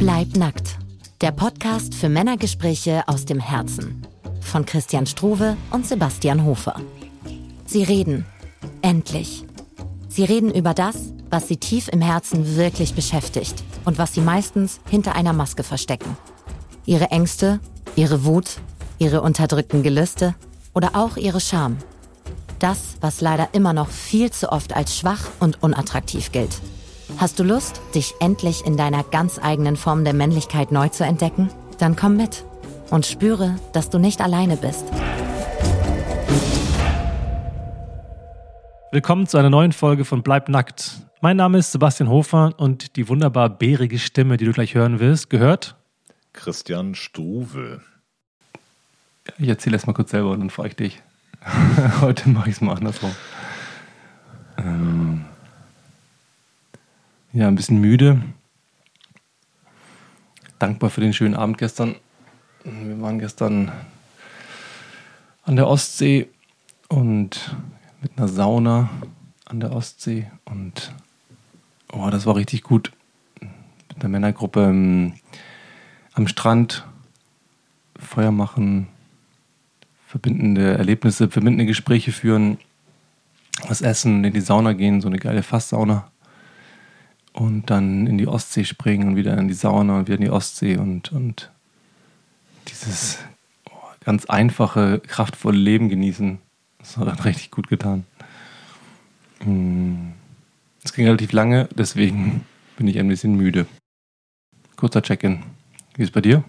Bleib nackt. Der Podcast für Männergespräche aus dem Herzen. Von Christian Struve und Sebastian Hofer. Sie reden. Endlich. Sie reden über das, was sie tief im Herzen wirklich beschäftigt und was sie meistens hinter einer Maske verstecken. Ihre Ängste, ihre Wut, ihre unterdrückten Gelüste oder auch ihre Scham. Das, was leider immer noch viel zu oft als schwach und unattraktiv gilt. Hast du Lust, dich endlich in deiner ganz eigenen Form der Männlichkeit neu zu entdecken? Dann komm mit und spüre, dass du nicht alleine bist. Willkommen zu einer neuen Folge von Bleib nackt. Mein Name ist Sebastian Hofer und die wunderbar bärige Stimme, die du gleich hören wirst, gehört Christian Struve. Ich erzähle erst mal kurz selber und dann frage ich dich. Heute mache ich es mal andersrum. Ähm ja, ein bisschen müde. Dankbar für den schönen Abend gestern. Wir waren gestern an der Ostsee und mit einer Sauna an der Ostsee und oh, das war richtig gut. Mit einer Männergruppe ähm, am Strand Feuer machen, verbindende Erlebnisse, verbindende Gespräche führen, was essen, in die Sauna gehen, so eine geile Fasssauna. Und dann in die Ostsee springen und wieder in die Sauna und wieder in die Ostsee und, und dieses ganz einfache, kraftvolle Leben genießen. Das hat dann richtig gut getan. Hm. Es ging relativ lange, deswegen bin ich ein bisschen müde. Kurzer Check-in. Wie ist es bei dir?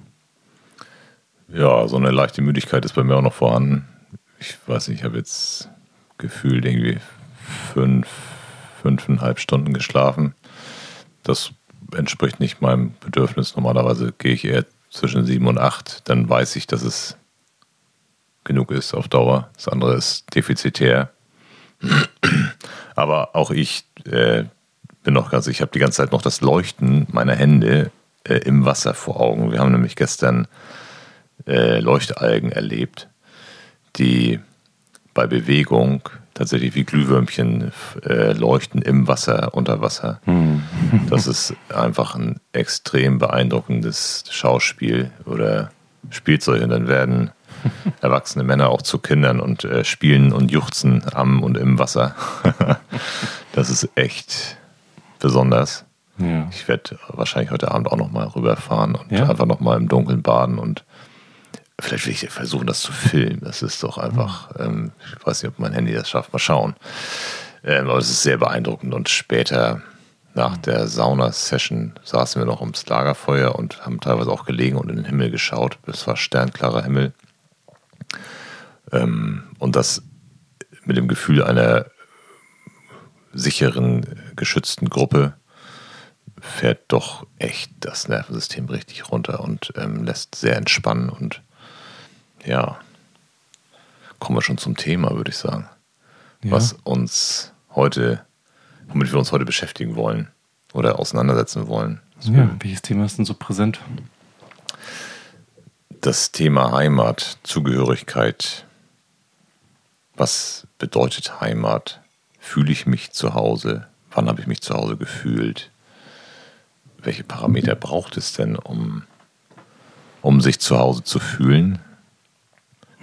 Ja, so eine leichte Müdigkeit ist bei mir auch noch vorhanden. Ich weiß nicht, ich habe jetzt gefühlt irgendwie fünf, fünfeinhalb Stunden geschlafen. Das entspricht nicht meinem Bedürfnis. Normalerweise gehe ich eher zwischen sieben und acht. Dann weiß ich, dass es genug ist auf Dauer. Das andere ist defizitär. Aber auch ich äh, bin noch ganz, ich habe die ganze Zeit noch das Leuchten meiner Hände äh, im Wasser vor Augen. Wir haben nämlich gestern äh, Leuchtalgen erlebt, die bei Bewegung tatsächlich wie Glühwürmchen äh, leuchten im Wasser, unter Wasser. Hm. Das ist einfach ein extrem beeindruckendes Schauspiel oder Spielzeug. Und dann werden erwachsene Männer auch zu Kindern und äh, spielen und juchzen am und im Wasser. das ist echt besonders. Ja. Ich werde wahrscheinlich heute Abend auch nochmal rüberfahren und ja? einfach nochmal im Dunkeln baden und vielleicht will ich versuchen, das zu filmen. Das ist doch einfach, mhm. ähm, ich weiß nicht, ob mein Handy das schafft, mal schauen. Ähm, aber es ist sehr beeindruckend und später nach mhm. der Sauna-Session saßen wir noch ums Lagerfeuer und haben teilweise auch gelegen und in den Himmel geschaut. Es war sternklarer Himmel. Ähm, und das mit dem Gefühl einer sicheren, geschützten Gruppe fährt doch echt das Nervensystem richtig runter und ähm, lässt sehr entspannen. Und ja, kommen wir schon zum Thema, würde ich sagen. Ja. Was uns heute, womit wir uns heute beschäftigen wollen oder auseinandersetzen wollen. Ja, welches Thema ist denn so präsent? Das Thema Heimat, Zugehörigkeit. Was bedeutet Heimat? Fühle ich mich zu Hause? Wann habe ich mich zu Hause gefühlt? welche Parameter braucht es denn, um, um sich zu Hause zu fühlen?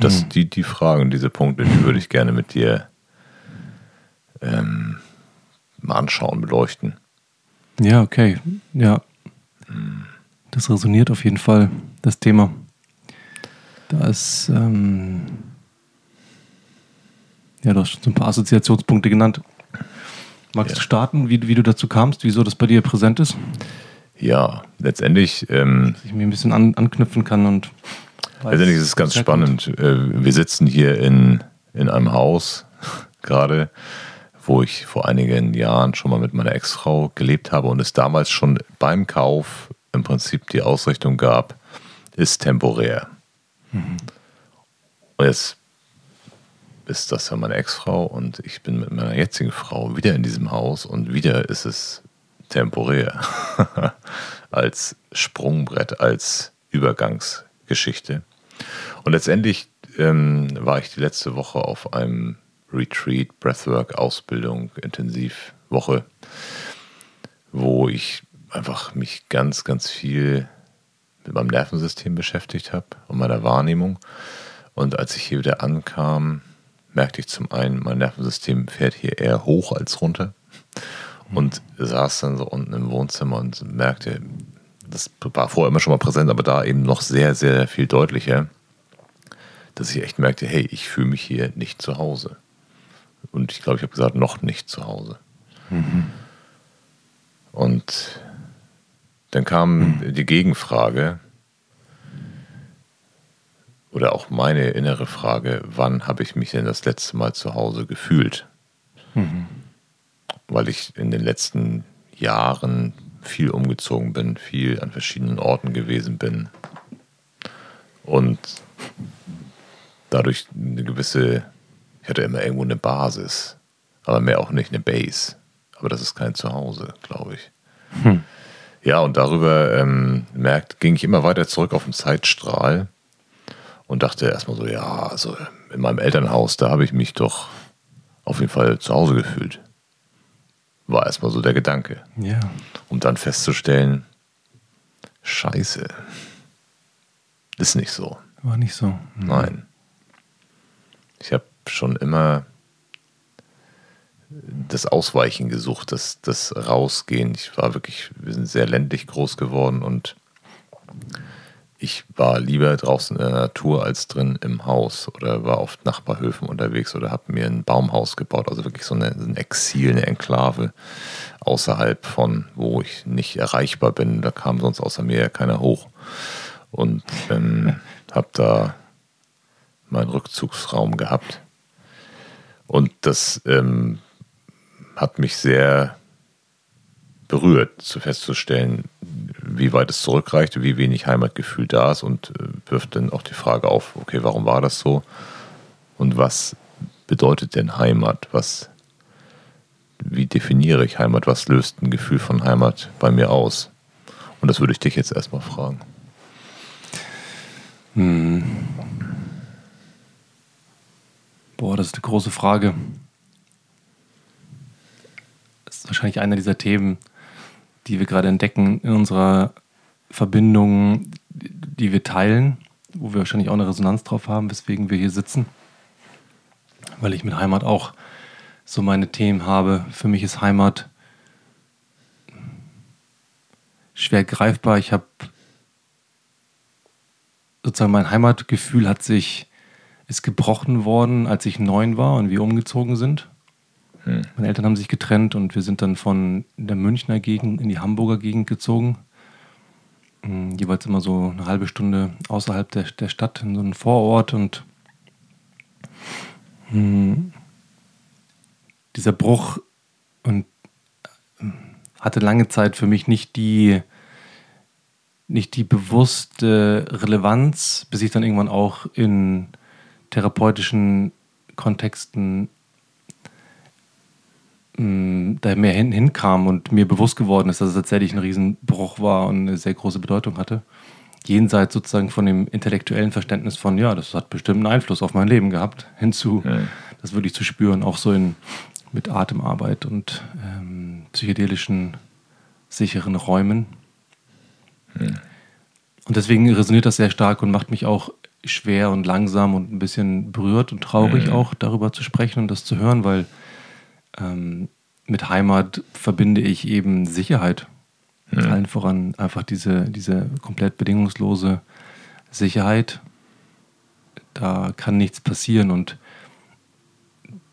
Das, hm. die, die Fragen, diese Punkte, die würde ich gerne mit dir ähm, mal anschauen, beleuchten. Ja, okay. Ja. Das resoniert auf jeden Fall, das Thema. Da ist, ähm, ja, du hast schon so ein paar Assoziationspunkte genannt. Magst ja. du starten, wie, wie du dazu kamst, wieso das bei dir präsent ist? Ja, letztendlich. Ähm, Dass ich mir ein bisschen an, anknüpfen kann und. Letztendlich ist es ganz spannend. Kommt. Äh, wir sitzen hier in, in einem Haus gerade, wo ich vor einigen Jahren schon mal mit meiner Ex-Frau gelebt habe und es damals schon beim Kauf im Prinzip die Ausrichtung gab, ist temporär. Mhm. Und jetzt ist das ja meine Ex-Frau und ich bin mit meiner jetzigen Frau wieder in diesem Haus und wieder ist es temporär, als Sprungbrett, als Übergangsgeschichte. Und letztendlich ähm, war ich die letzte Woche auf einem Retreat, Breathwork, Ausbildung, Intensivwoche, wo ich einfach mich ganz, ganz viel mit meinem Nervensystem beschäftigt habe und meiner Wahrnehmung. Und als ich hier wieder ankam, merkte ich zum einen, mein Nervensystem fährt hier eher hoch als runter. Und saß dann so unten im Wohnzimmer und merkte, das war vorher immer schon mal präsent, aber da eben noch sehr, sehr viel deutlicher, dass ich echt merkte, hey, ich fühle mich hier nicht zu Hause. Und ich glaube, ich habe gesagt, noch nicht zu Hause. Mhm. Und dann kam mhm. die Gegenfrage oder auch meine innere Frage, wann habe ich mich denn das letzte Mal zu Hause gefühlt? Mhm. Weil ich in den letzten Jahren viel umgezogen bin, viel an verschiedenen Orten gewesen bin und dadurch eine gewisse, ich hatte immer irgendwo eine Basis, aber mehr auch nicht eine Base. Aber das ist kein Zuhause, glaube ich. Hm. Ja, und darüber ähm, merkt, ging ich immer weiter zurück auf den Zeitstrahl und dachte erstmal so, ja, also in meinem Elternhaus, da habe ich mich doch auf jeden Fall zu Hause gefühlt. War erstmal so der Gedanke. Ja. Um dann festzustellen, scheiße. Ist nicht so. War nicht so. Mhm. Nein. Ich habe schon immer das Ausweichen gesucht, das, das Rausgehen. Ich war wirklich, wir sind sehr ländlich groß geworden und ich war lieber draußen in der Natur als drin im Haus oder war auf Nachbarhöfen unterwegs oder habe mir ein Baumhaus gebaut. Also wirklich so eine, ein Exil, eine Enklave außerhalb von, wo ich nicht erreichbar bin. Da kam sonst außer mir ja keiner hoch. Und ähm, habe da meinen Rückzugsraum gehabt. Und das ähm, hat mich sehr berührt, zu festzustellen, wie weit es zurückreicht, wie wenig Heimatgefühl da ist und äh, wirft dann auch die Frage auf, okay, warum war das so? Und was bedeutet denn Heimat? Was, wie definiere ich Heimat? Was löst ein Gefühl von Heimat bei mir aus? Und das würde ich dich jetzt erstmal fragen. Hm. Boah, das ist eine große Frage. Das ist wahrscheinlich einer dieser Themen, die wir gerade entdecken in unserer Verbindung, die wir teilen, wo wir wahrscheinlich auch eine Resonanz drauf haben, weswegen wir hier sitzen. Weil ich mit Heimat auch so meine Themen habe. Für mich ist Heimat schwer greifbar. Ich habe sozusagen mein Heimatgefühl hat sich ist gebrochen worden, als ich neun war und wir umgezogen sind. Hm. Meine Eltern haben sich getrennt und wir sind dann von der Münchner Gegend in die Hamburger Gegend gezogen. Hm, jeweils immer so eine halbe Stunde außerhalb der, der Stadt in so einem Vorort und hm, dieser Bruch und äh, hatte lange Zeit für mich nicht die nicht die bewusste Relevanz, bis ich dann irgendwann auch in therapeutischen Kontexten da mehr hin, hinkam und mir bewusst geworden ist, dass es tatsächlich ein Riesenbruch war und eine sehr große Bedeutung hatte. Jenseits sozusagen von dem intellektuellen Verständnis von, ja, das hat bestimmt einen Einfluss auf mein Leben gehabt, hinzu, ja. das wirklich zu spüren, auch so in, mit Atemarbeit und ähm, psychedelischen, sicheren Räumen. Ja. Und deswegen resoniert das sehr stark und macht mich auch schwer und langsam und ein bisschen berührt und traurig mhm. auch darüber zu sprechen und das zu hören, weil ähm, mit Heimat verbinde ich eben Sicherheit. Mhm. Allen voran einfach diese, diese komplett bedingungslose Sicherheit. Da kann nichts passieren und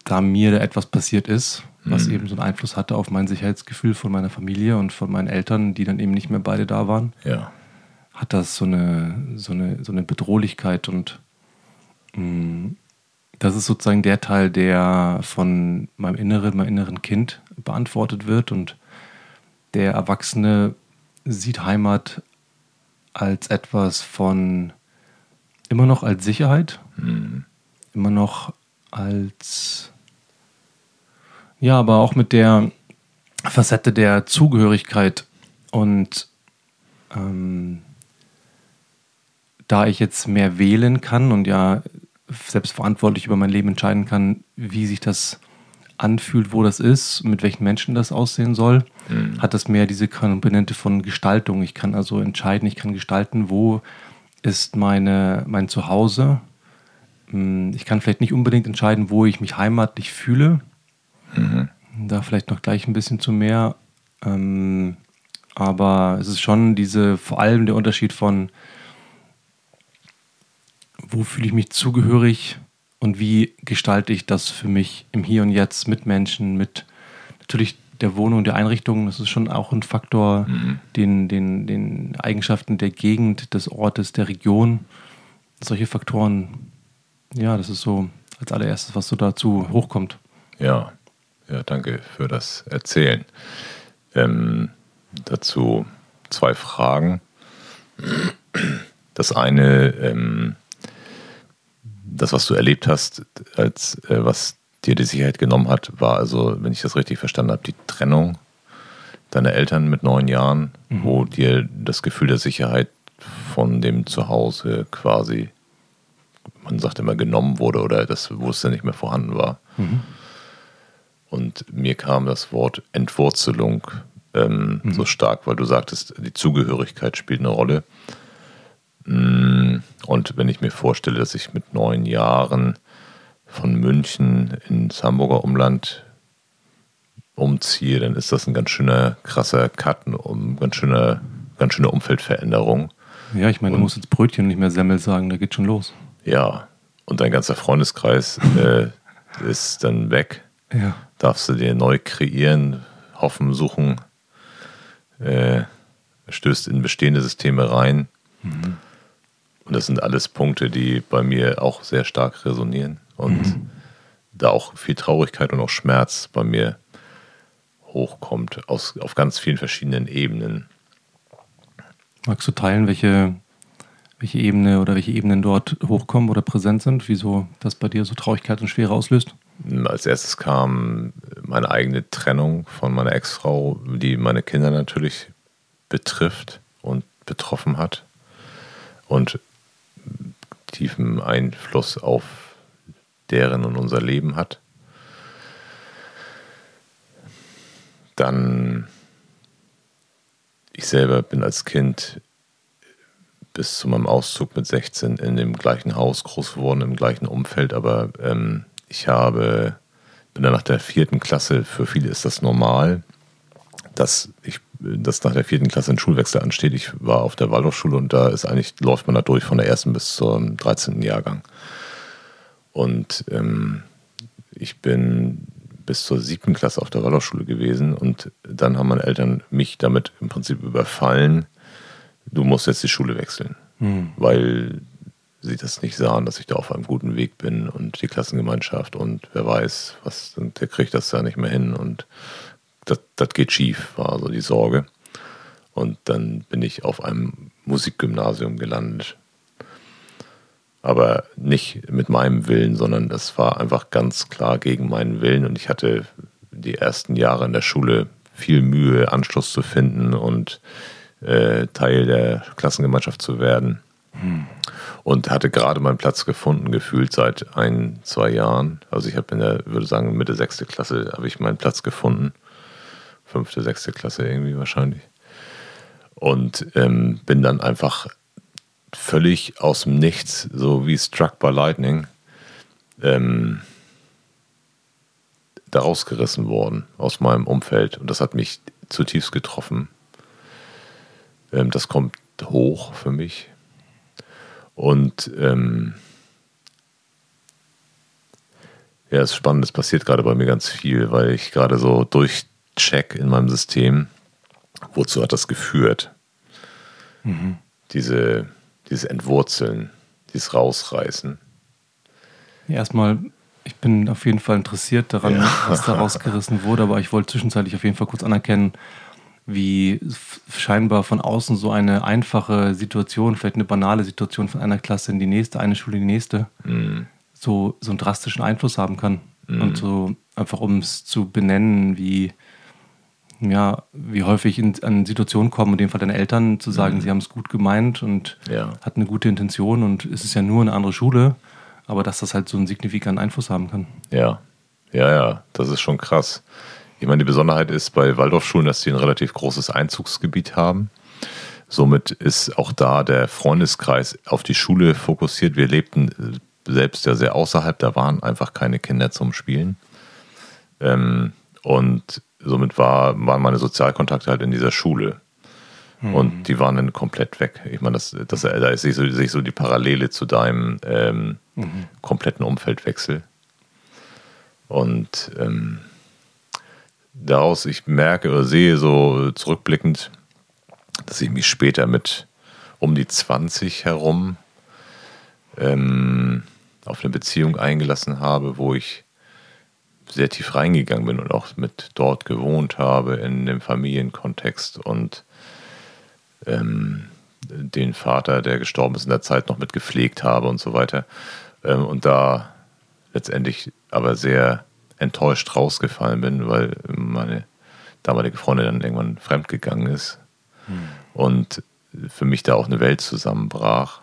da mir da etwas passiert ist, was mhm. eben so einen Einfluss hatte auf mein Sicherheitsgefühl von meiner Familie und von meinen Eltern, die dann eben nicht mehr beide da waren, ja. hat das so eine, so eine, so eine Bedrohlichkeit und mh, mm, das ist sozusagen der Teil, der von meinem inneren, meinem inneren Kind beantwortet wird und der Erwachsene sieht Heimat als etwas von immer noch als Sicherheit, mhm. immer noch als ja, aber auch mit der Facette der Zugehörigkeit und ähm, da ich jetzt mehr wählen kann und ja selbstverantwortlich über mein Leben entscheiden kann, wie sich das anfühlt, wo das ist, mit welchen Menschen das aussehen soll, mhm. hat das mehr diese Komponente von Gestaltung. Ich kann also entscheiden, ich kann gestalten, wo ist meine, mein Zuhause. Hm, ich kann vielleicht nicht unbedingt entscheiden, wo ich mich heimatlich fühle. Mhm. Da vielleicht noch gleich ein bisschen zu mehr. Ähm, aber es ist schon diese, vor allem der Unterschied von, wo fühle ich mich zugehörig und wie gestalte ich das für mich im Hier und Jetzt mit Menschen, mit natürlich der Wohnung, der Einrichtung. Das ist schon auch ein Faktor, mhm. den, den, den Eigenschaften der Gegend, des Ortes, der Region. Solche Faktoren, ja, das ist so als allererstes, was so dazu hochkommt. Ja, ja, danke für das Erzählen. Ähm, dazu zwei Fragen. Das eine, ähm, das, was du erlebt hast, als äh, was dir die Sicherheit genommen hat, war also, wenn ich das richtig verstanden habe, die Trennung deiner Eltern mit neun Jahren, mhm. wo dir das Gefühl der Sicherheit von dem Zuhause quasi, man sagt immer, genommen wurde oder das Bewusstsein nicht mehr vorhanden war. Mhm. Und mir kam das Wort Entwurzelung ähm, mhm. so stark, weil du sagtest, die Zugehörigkeit spielt eine Rolle. Mm, und wenn ich mir vorstelle, dass ich mit neun Jahren von München ins Hamburger Umland umziehe, dann ist das ein ganz schöner krasser Cut, eine ganz schöne, ganz schöne Umfeldveränderung. Ja, ich meine, du musst jetzt Brötchen nicht mehr Semmel sagen, da geht schon los. Ja, und dein ganzer Freundeskreis äh, ist dann weg. Ja. Darfst du dir neu kreieren, hoffen, suchen, äh, stößt in bestehende Systeme rein. Mhm. Und das sind alles Punkte, die bei mir auch sehr stark resonieren und mhm. da auch viel Traurigkeit und auch Schmerz bei mir hochkommt, aus, auf ganz vielen verschiedenen Ebenen. Magst du teilen, welche, welche Ebene oder welche Ebenen dort hochkommen oder präsent sind? Wieso das bei dir so Traurigkeit und Schwere auslöst? Als erstes kam meine eigene Trennung von meiner Ex-Frau, die meine Kinder natürlich betrifft und betroffen hat und tiefen Einfluss auf deren und unser Leben hat. Dann, ich selber bin als Kind bis zu meinem Auszug mit 16 in dem gleichen Haus groß geworden, im gleichen Umfeld, aber ähm, ich habe, bin dann nach der vierten Klasse, für viele ist das normal, dass ich dass nach der vierten Klasse ein Schulwechsel ansteht. Ich war auf der Waldorfschule und da ist eigentlich, läuft man da durch von der ersten bis zum 13. Jahrgang. Und ähm, ich bin bis zur siebten Klasse auf der Waldorfschule gewesen und dann haben meine Eltern mich damit im Prinzip überfallen, du musst jetzt die Schule wechseln, hm. weil sie das nicht sahen, dass ich da auf einem guten Weg bin und die Klassengemeinschaft und wer weiß, was, der kriegt das ja nicht mehr hin und das, das geht schief, war so die Sorge. Und dann bin ich auf einem Musikgymnasium gelandet aber nicht mit meinem Willen, sondern das war einfach ganz klar gegen meinen Willen und ich hatte die ersten Jahre in der Schule viel Mühe, Anschluss zu finden und äh, Teil der Klassengemeinschaft zu werden. Hm. Und hatte gerade meinen Platz gefunden, gefühlt seit ein, zwei Jahren. Also ich habe in der, würde sagen, Mitte sechste Klasse habe ich meinen Platz gefunden. Fünfte, sechste Klasse irgendwie wahrscheinlich. Und ähm, bin dann einfach völlig aus dem Nichts, so wie Struck by Lightning, ähm, da rausgerissen worden aus meinem Umfeld. Und das hat mich zutiefst getroffen. Ähm, das kommt hoch für mich. Und ähm, ja, es ist spannend, es passiert gerade bei mir ganz viel, weil ich gerade so durchcheck in meinem System, wozu hat das geführt? Mhm. Diese dieses Entwurzeln, dieses Rausreißen. erstmal, ich bin auf jeden Fall interessiert daran, ja. was da rausgerissen wurde, aber ich wollte zwischenzeitlich auf jeden Fall kurz anerkennen, wie scheinbar von außen so eine einfache Situation, vielleicht eine banale Situation von einer Klasse in die nächste, eine Schule in die nächste, mm. so, so einen drastischen Einfluss haben kann. Mm. Und so einfach um es zu benennen, wie ja, wie häufig in, an Situationen kommen, in dem Fall deine Eltern zu sagen, mhm. sie haben es gut gemeint und ja. hatten eine gute Intention und es ist ja nur eine andere Schule, aber dass das halt so einen signifikanten Einfluss haben kann. Ja, ja, ja, das ist schon krass. ich meine, die Besonderheit ist bei Waldorfschulen, dass sie ein relativ großes Einzugsgebiet haben. Somit ist auch da der Freundeskreis auf die Schule fokussiert. Wir lebten äh, selbst ja sehr außerhalb, da waren einfach keine Kinder zum Spielen. Ähm, und somit war, waren meine Sozialkontakte halt in dieser Schule. Mhm. Und die waren dann komplett weg. Ich meine, das, das, da ist sich so, sich so die Parallele zu deinem ähm, mhm. kompletten Umfeldwechsel. Und ähm, daraus, ich merke oder sehe so zurückblickend, dass ich mich später mit um die 20 herum ähm, auf eine Beziehung eingelassen habe, wo ich sehr tief reingegangen bin und auch mit dort gewohnt habe in dem Familienkontext und ähm, den Vater, der gestorben ist in der Zeit, noch mit gepflegt habe und so weiter. Ähm, und da letztendlich aber sehr enttäuscht rausgefallen bin, weil meine damalige Freundin dann irgendwann fremdgegangen ist hm. und für mich da auch eine Welt zusammenbrach.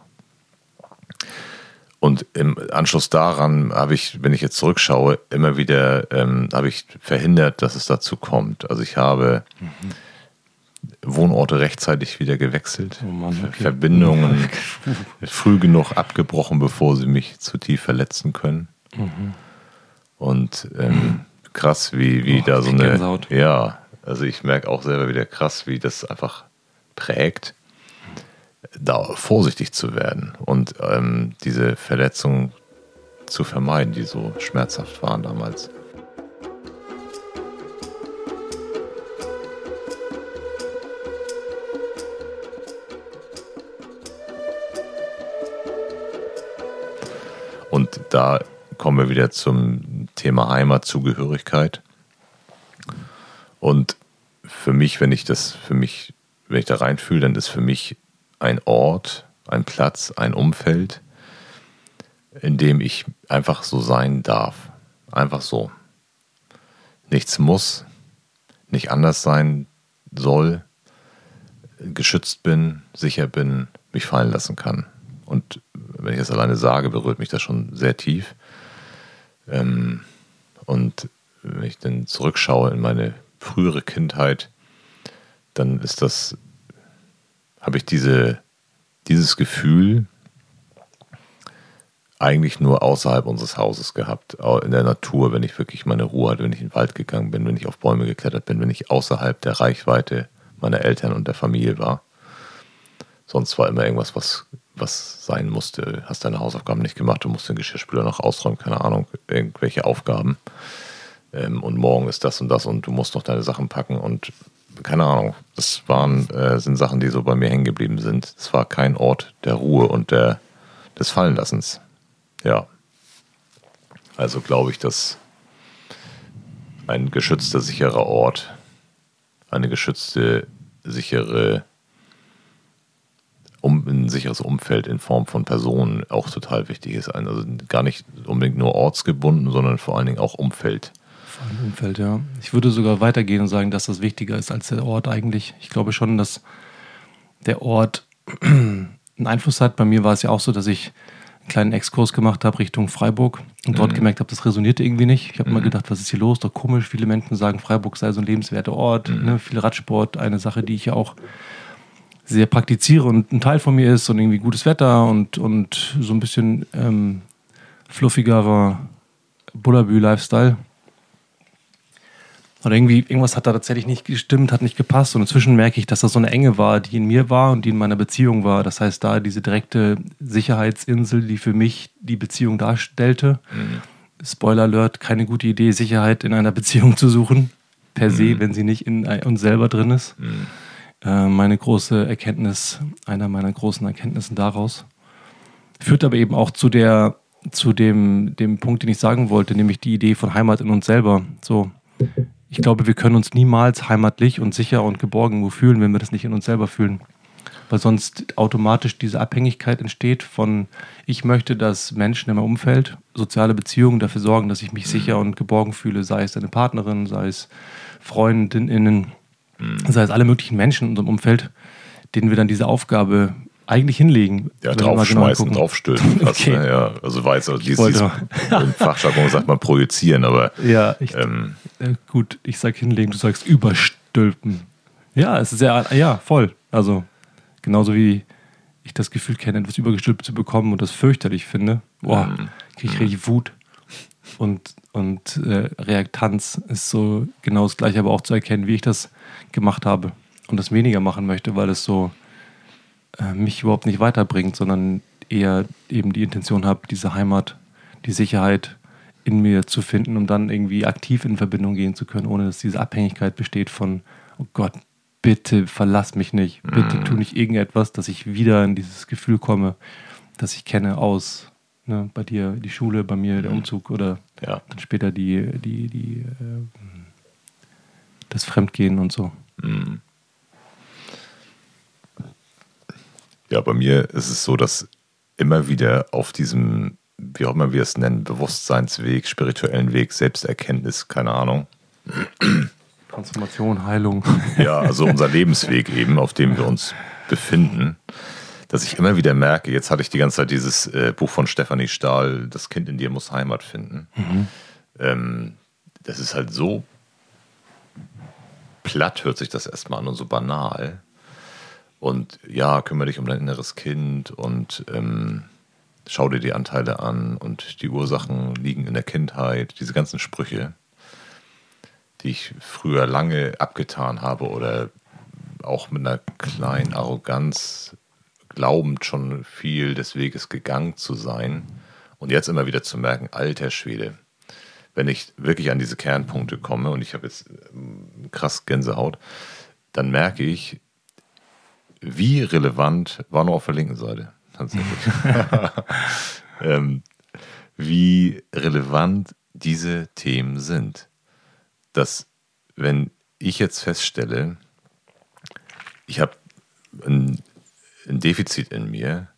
Und im Anschluss daran habe ich, wenn ich jetzt zurückschaue, immer wieder ähm, habe ich verhindert, dass es dazu kommt. Also ich habe mhm. Wohnorte rechtzeitig wieder gewechselt, oh Mann, okay. Verbindungen früh genug abgebrochen, bevor sie mich zu tief verletzen können. Mhm. Und ähm, krass, wie, wie oh, da so eine. Gänsehaut. Ja, also ich merke auch selber wieder krass, wie das einfach prägt da vorsichtig zu werden und ähm, diese Verletzungen zu vermeiden, die so schmerzhaft waren damals. Und da kommen wir wieder zum Thema Heimatzugehörigkeit. Und für mich, wenn ich das für mich, wenn ich da reinfühle, dann ist für mich ein Ort, ein Platz, ein Umfeld, in dem ich einfach so sein darf. Einfach so. Nichts muss, nicht anders sein soll, geschützt bin, sicher bin, mich fallen lassen kann. Und wenn ich das alleine sage, berührt mich das schon sehr tief. Ähm, und wenn ich dann zurückschaue in meine frühere Kindheit, dann ist das habe ich diese, dieses Gefühl eigentlich nur außerhalb unseres Hauses gehabt, in der Natur, wenn ich wirklich meine Ruhe hatte, wenn ich in den Wald gegangen bin, wenn ich auf Bäume geklettert bin, wenn ich außerhalb der Reichweite meiner Eltern und der Familie war. Sonst war immer irgendwas, was, was sein musste. Hast deine Hausaufgaben nicht gemacht, du musst den Geschirrspüler noch ausräumen, keine Ahnung, irgendwelche Aufgaben. Ähm, und morgen ist das und das und du musst noch deine Sachen packen und keine Ahnung, das waren, äh, sind Sachen, die so bei mir hängen geblieben sind. Es war kein Ort der Ruhe und der, des Fallenlassens. Ja. Also glaube ich, dass ein geschützter, sicherer Ort, eine geschützte, sichere, um, ein sicheres Umfeld in Form von Personen auch total wichtig ist. Also gar nicht unbedingt nur ortsgebunden, sondern vor allen Dingen auch Umfeld Umfeld, ja. Ich würde sogar weitergehen und sagen, dass das wichtiger ist als der Ort eigentlich. Ich glaube schon, dass der Ort einen Einfluss hat. Bei mir war es ja auch so, dass ich einen kleinen Exkurs gemacht habe Richtung Freiburg und dort mhm. gemerkt habe, das resonierte irgendwie nicht. Ich habe mhm. mal gedacht, was ist hier los? Doch komisch. Viele Menschen sagen, Freiburg sei so ein lebenswerter Ort. Mhm. Ne? Viel Radsport, eine Sache, die ich ja auch sehr praktiziere und ein Teil von mir ist und irgendwie gutes Wetter und, und so ein bisschen ähm, fluffigerer Bullabü-Lifestyle. Oder irgendwie, irgendwas hat da tatsächlich nicht gestimmt, hat nicht gepasst. Und inzwischen merke ich, dass das so eine Enge war, die in mir war und die in meiner Beziehung war. Das heißt, da diese direkte Sicherheitsinsel, die für mich die Beziehung darstellte. Mhm. Spoiler Alert, keine gute Idee, Sicherheit in einer Beziehung zu suchen. Per mhm. se, wenn sie nicht in uns selber drin ist. Mhm. Äh, meine große Erkenntnis, einer meiner großen Erkenntnissen daraus. Führt aber eben auch zu der, zu dem, dem Punkt, den ich sagen wollte, nämlich die Idee von Heimat in uns selber. So, ich glaube, wir können uns niemals heimatlich und sicher und geborgen fühlen, wenn wir das nicht in uns selber fühlen. Weil sonst automatisch diese Abhängigkeit entsteht von, ich möchte, dass Menschen in meinem Umfeld, soziale Beziehungen dafür sorgen, dass ich mich sicher und geborgen fühle, sei es eine Partnerin, sei es Freundinnen, sei es alle möglichen Menschen in unserem Umfeld, denen wir dann diese Aufgabe eigentlich hinlegen. Ja, genau draufschmeißen, gucken. draufstülpen. Okay. ne? ja, also jetzt also dieses, dieses im Fachjargon sagt man projizieren, aber Ja, ich, ähm, äh, gut, ich sag hinlegen, du sagst überstülpen. Ja, es ist sehr, ja, voll. Also, genauso wie ich das Gefühl kenne, etwas übergestülpt zu bekommen und das fürchterlich finde, boah, Mhm. kriege ich richtig Wut. Und, und äh, Reaktanz ist so genau das gleiche, aber auch zu erkennen, wie ich das gemacht habe und das weniger machen möchte, weil es so äh, mich überhaupt nicht weiterbringt, sondern eher eben die Intention habe, diese Heimat, die Sicherheit in mir zu finden, um dann irgendwie aktiv in Verbindung gehen zu können, ohne dass diese Abhängigkeit besteht von, oh Gott, bitte verlass mich nicht, bitte tu nicht irgendetwas, dass ich wieder in dieses Gefühl komme, das ich kenne aus ne, bei dir die Schule, bei mir der Umzug oder ja. dann später die, die, die, äh, das Fremdgehen und so. Ja, bei mir ist es so, dass immer wieder auf diesem, wie auch immer wir es nennen, Bewusstseinsweg, spirituellen Weg, Selbsterkenntnis, keine Ahnung. Transformation, Heilung. Ja, also unser Lebensweg eben, auf dem wir uns befinden, dass ich immer wieder merke, jetzt hatte ich die ganze Zeit dieses äh, Buch von Stefanie Stahl, Das Kind in dir muss Heimat finden. Ähm, das ist halt so platt, hört sich das erstmal an und so banal. Und ja, kümmere dich um dein inneres Kind und ähm, schau dir die Anteile an und die Ursachen liegen in der Kindheit, diese ganzen Sprüche, die ich früher lange abgetan habe oder auch mit einer kleinen Arroganz glaubend schon viel des Weges gegangen zu sein und jetzt immer wieder zu merken, alter Schwede, wenn ich wirklich an diese Kernpunkte komme und ich habe jetzt ähm, krass Gänsehaut, dann merke ich, wie relevant, war nur auf der linken Seite, tatsächlich, ähm, wie relevant diese Themen sind. Dass, wenn ich jetzt feststelle, ich habe ein, ein Defizit in mir,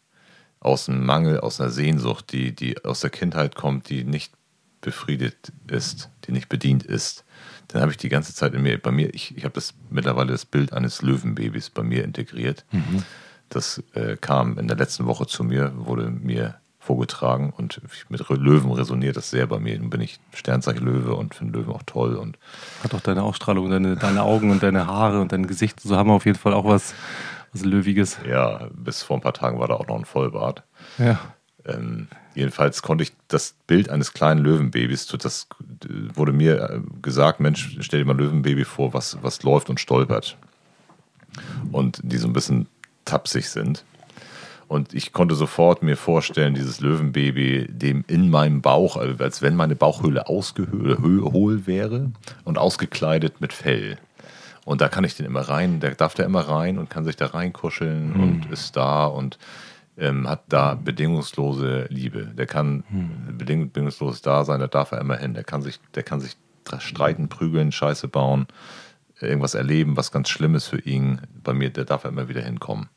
aus einem Mangel, aus einer Sehnsucht, die, die aus der Kindheit kommt, die nicht befriedet ist, die nicht bedient ist, dann habe ich die ganze Zeit in mir, bei mir, ich, ich habe das mittlerweile das Bild eines Löwenbabys bei mir integriert. Das äh, kam in der letzten Woche zu mir, wurde mir vorgetragen und mit Löwen resoniert das sehr bei mir. Nun bin ich Sternzeichen Löwe und finde Löwen auch toll und Hat auch deine Ausstrahlung, deine, deine Augen und deine Haare und dein Gesicht. So haben wir auf jeden Fall auch was, was Löwiges. ja, bis vor ein paar Tagen war da auch noch ein Vollbart. Ja. Ähm, jedenfalls konnte ich das Bild eines kleinen Löwenbabys, das wurde mir äh, gesagt, Mensch, stell dir mal ein Löwenbaby vor, was, was läuft und stolpert. Und die so ein bisschen tapsig sind. Und ich konnte sofort mir vorstellen, dieses Löwenbaby, dem in meinem Bauch, also als wenn meine Bauchhöhle ausgehohl wäre und ausgekleidet mit Fell. Und da kann ich den immer rein, der darf da immer rein und kann sich da reinkuscheln und ist da und ähm, hat da bedingungslose Liebe. Der kann bedingungslos da sein, da darf er immer hin. Der kann sich, der kann sich streiten, prügeln, Scheiße bauen, irgendwas erleben, was ganz Schlimmes für ihn. Bei mir, der darf er immer wieder hinkommen.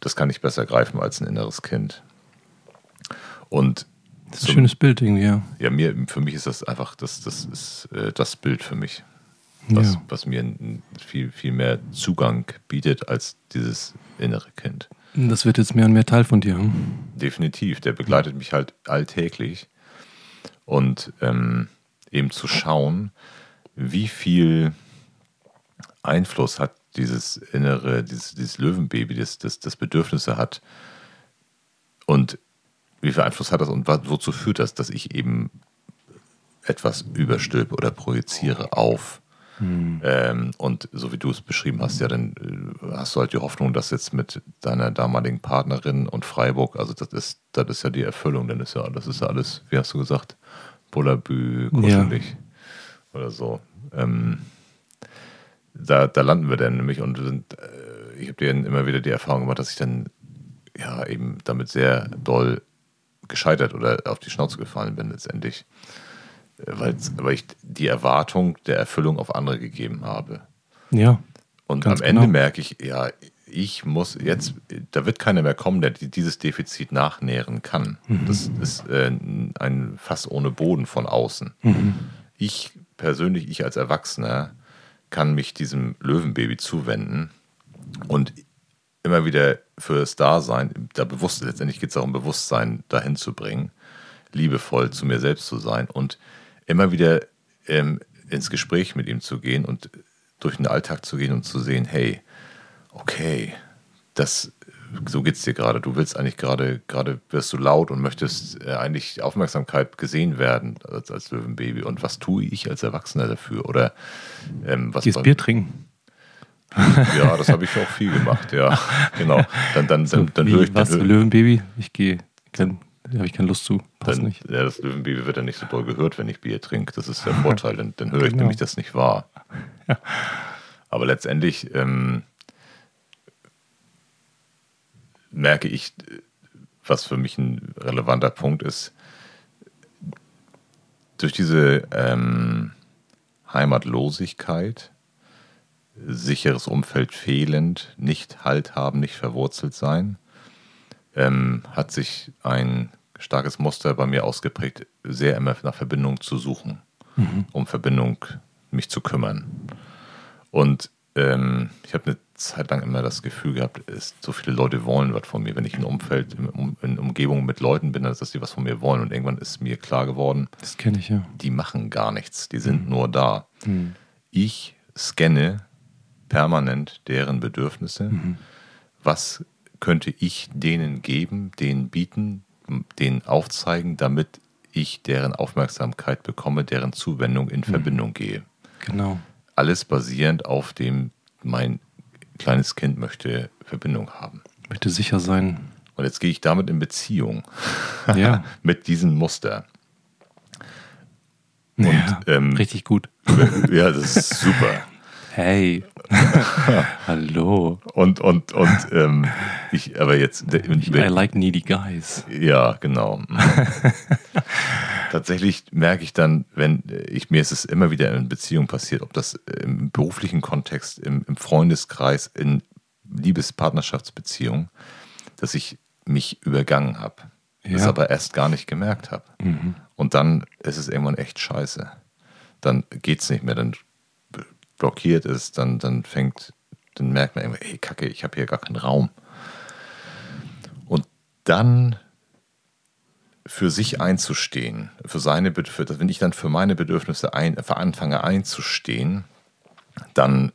Das kann ich besser greifen als ein inneres Kind. Und Das ist ein schönes Bild irgendwie, ja. ja, mir, für mich ist das einfach, das, das ist äh, das Bild für mich, was, Ja. was mir viel, viel mehr Zugang bietet als dieses innere Kind. Das wird jetzt mehr und mehr Teil von dir. Hm? Definitiv, der begleitet mich halt alltäglich. Und ähm, eben zu schauen, wie viel Einfluss hat dieses innere, dieses, dieses Löwenbaby, das, das, das Bedürfnisse hat und wie viel Einfluss hat das und wozu führt das, dass ich eben etwas überstülpe oder projiziere auf. Ähm, und so wie du es beschrieben hast, ja, dann äh, hast du halt die Hoffnung, dass jetzt mit deiner damaligen Partnerin und Freiburg, also das ist, das ist ja die Erfüllung, dann ist ja, das ist ja alles, wie hast du gesagt, Bullabü, kuschelig oder so. Ähm, da, da landen wir dann nämlich und sind, äh, ich habe dir immer wieder die Erfahrung gemacht, dass ich dann ja eben damit sehr doll gescheitert oder auf die Schnauze gefallen bin letztendlich. Äh, Weil, weil ich die Erwartung der Erfüllung auf andere gegeben habe. Ja. Und am Ende genau. merke ich, ja, ich muss jetzt, da wird keiner mehr kommen, der die- dieses Defizit nachnähren kann. Mhm. Das ist äh, ein Fass ohne Boden von außen. Mhm. Ich persönlich, ich als Erwachsener, kann mich diesem Löwenbaby zuwenden und immer wieder für das Dasein, da bewusst, letztendlich geht es auch um Bewusstsein dahin zu bringen, liebevoll zu mir selbst zu sein und immer wieder ähm, ins Gespräch mit ihm zu gehen und durch den Alltag zu gehen und zu sehen, hey, okay, das, so es dir gerade. Du willst eigentlich gerade, gerade wirst du laut und möchtest äh, eigentlich Aufmerksamkeit gesehen werden als, als Löwenbaby. Und was tue ich als Erwachsener dafür? Oder ähm, was Gehst Bier trinken. Ja, das habe ich auch viel gemacht, ja. Genau. Dann, dann, so, dann, dann höre ich. Was, Löwenbaby? Ich gehe. Habe ich keine Lust zu. Passt dann, nicht. Ja, das Löwenbaby wird ja nicht so doll gehört, wenn ich Bier trinke. Das ist der Vorteil. Dann, dann höre ich genau. nämlich das nicht wahr. Ja. Aber letztendlich ähm, merke ich, was für mich ein relevanter Punkt ist, durch diese ähm, Heimatlosigkeit, sicheres Umfeld fehlend, nicht Halt haben, nicht verwurzelt sein, ähm, hat sich ein starkes Muster bei mir ausgeprägt, sehr immer nach Verbindung zu suchen, mhm. um Verbindung mich zu kümmern. Und ähm, ich habe eine Zeit lang immer das Gefühl gehabt, ist, so viele Leute wollen was von mir. Wenn ich in Umfeld, in, in Umgebung mit Leuten bin, dass die was von mir wollen. Und irgendwann ist mir klar geworden, das kenne ich ja. Die machen gar nichts, die sind mhm. nur da. Mhm. Ich scanne permanent deren Bedürfnisse. Mhm. Was könnte ich denen geben, denen bieten, denen aufzeigen, damit ich deren Aufmerksamkeit bekomme, deren Zuwendung in mhm. Verbindung gehe. Genau. Alles basierend auf dem, mein kleines Kind möchte Verbindung haben. Möchte sicher sein. Und jetzt gehe ich damit in Beziehung. Ja. mit diesem Muster. Und, ja, ähm, richtig gut. Ja, das ist super. Hey. Hallo. Und, und, und ähm, ich, aber jetzt. I like needy guys. Ja, genau. Tatsächlich merke ich dann, wenn ich mir ist es immer wieder in Beziehungen passiert, ob das im beruflichen Kontext, im, im Freundeskreis, in Liebespartnerschaftsbeziehungen, dass ich mich übergangen habe. Ja. Das aber erst gar nicht gemerkt habe. Mhm. Und dann ist es irgendwann echt scheiße. Dann geht es nicht mehr. Dann blockiert ist, dann, dann fängt, dann merkt man irgendwie, ey, Kacke, ich habe hier gar keinen Raum. Und dann für sich einzustehen, für seine, für, wenn ich dann für meine Bedürfnisse ein, anfange einzustehen, dann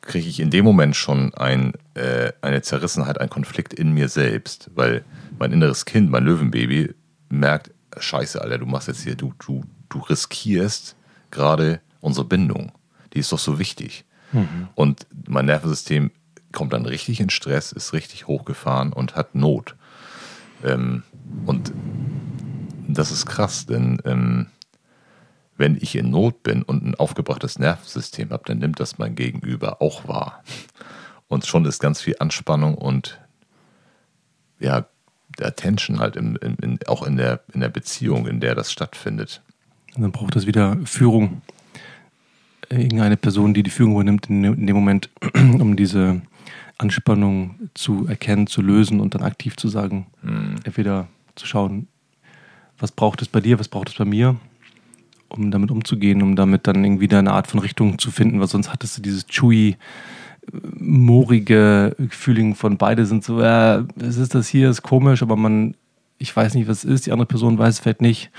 kriege ich in dem Moment schon ein, äh, eine Zerrissenheit, einen Konflikt in mir selbst, weil mein inneres Kind, mein Löwenbaby, merkt, scheiße, Alter, du machst jetzt hier, du, du, du riskierst gerade unsere Bindung die ist doch so wichtig. Mhm. Und mein Nervensystem kommt dann richtig in Stress, ist richtig hochgefahren und hat Not. Ähm, und das ist krass, denn ähm, wenn ich in Not bin und ein aufgebrachtes Nervensystem habe, dann nimmt das mein Gegenüber auch wahr. Und schon ist ganz viel Anspannung und ja, der Tension halt im, in, in, auch in der, in der Beziehung, in der das stattfindet. Und dann braucht es wieder Führung irgendeine Person, die die Führung übernimmt in, dem Moment, um diese Anspannung zu erkennen, zu lösen und dann aktiv zu sagen. Mhm. Entweder zu schauen, was braucht es bei dir, was braucht es bei mir, um damit umzugehen, um damit dann irgendwie eine Art von Richtung zu finden, weil sonst hattest du dieses chewy, moorige Feeling von beide sind so, äh, es ist das hier, ist komisch, aber man, ich weiß nicht, was es ist, die andere Person weiß es vielleicht nicht,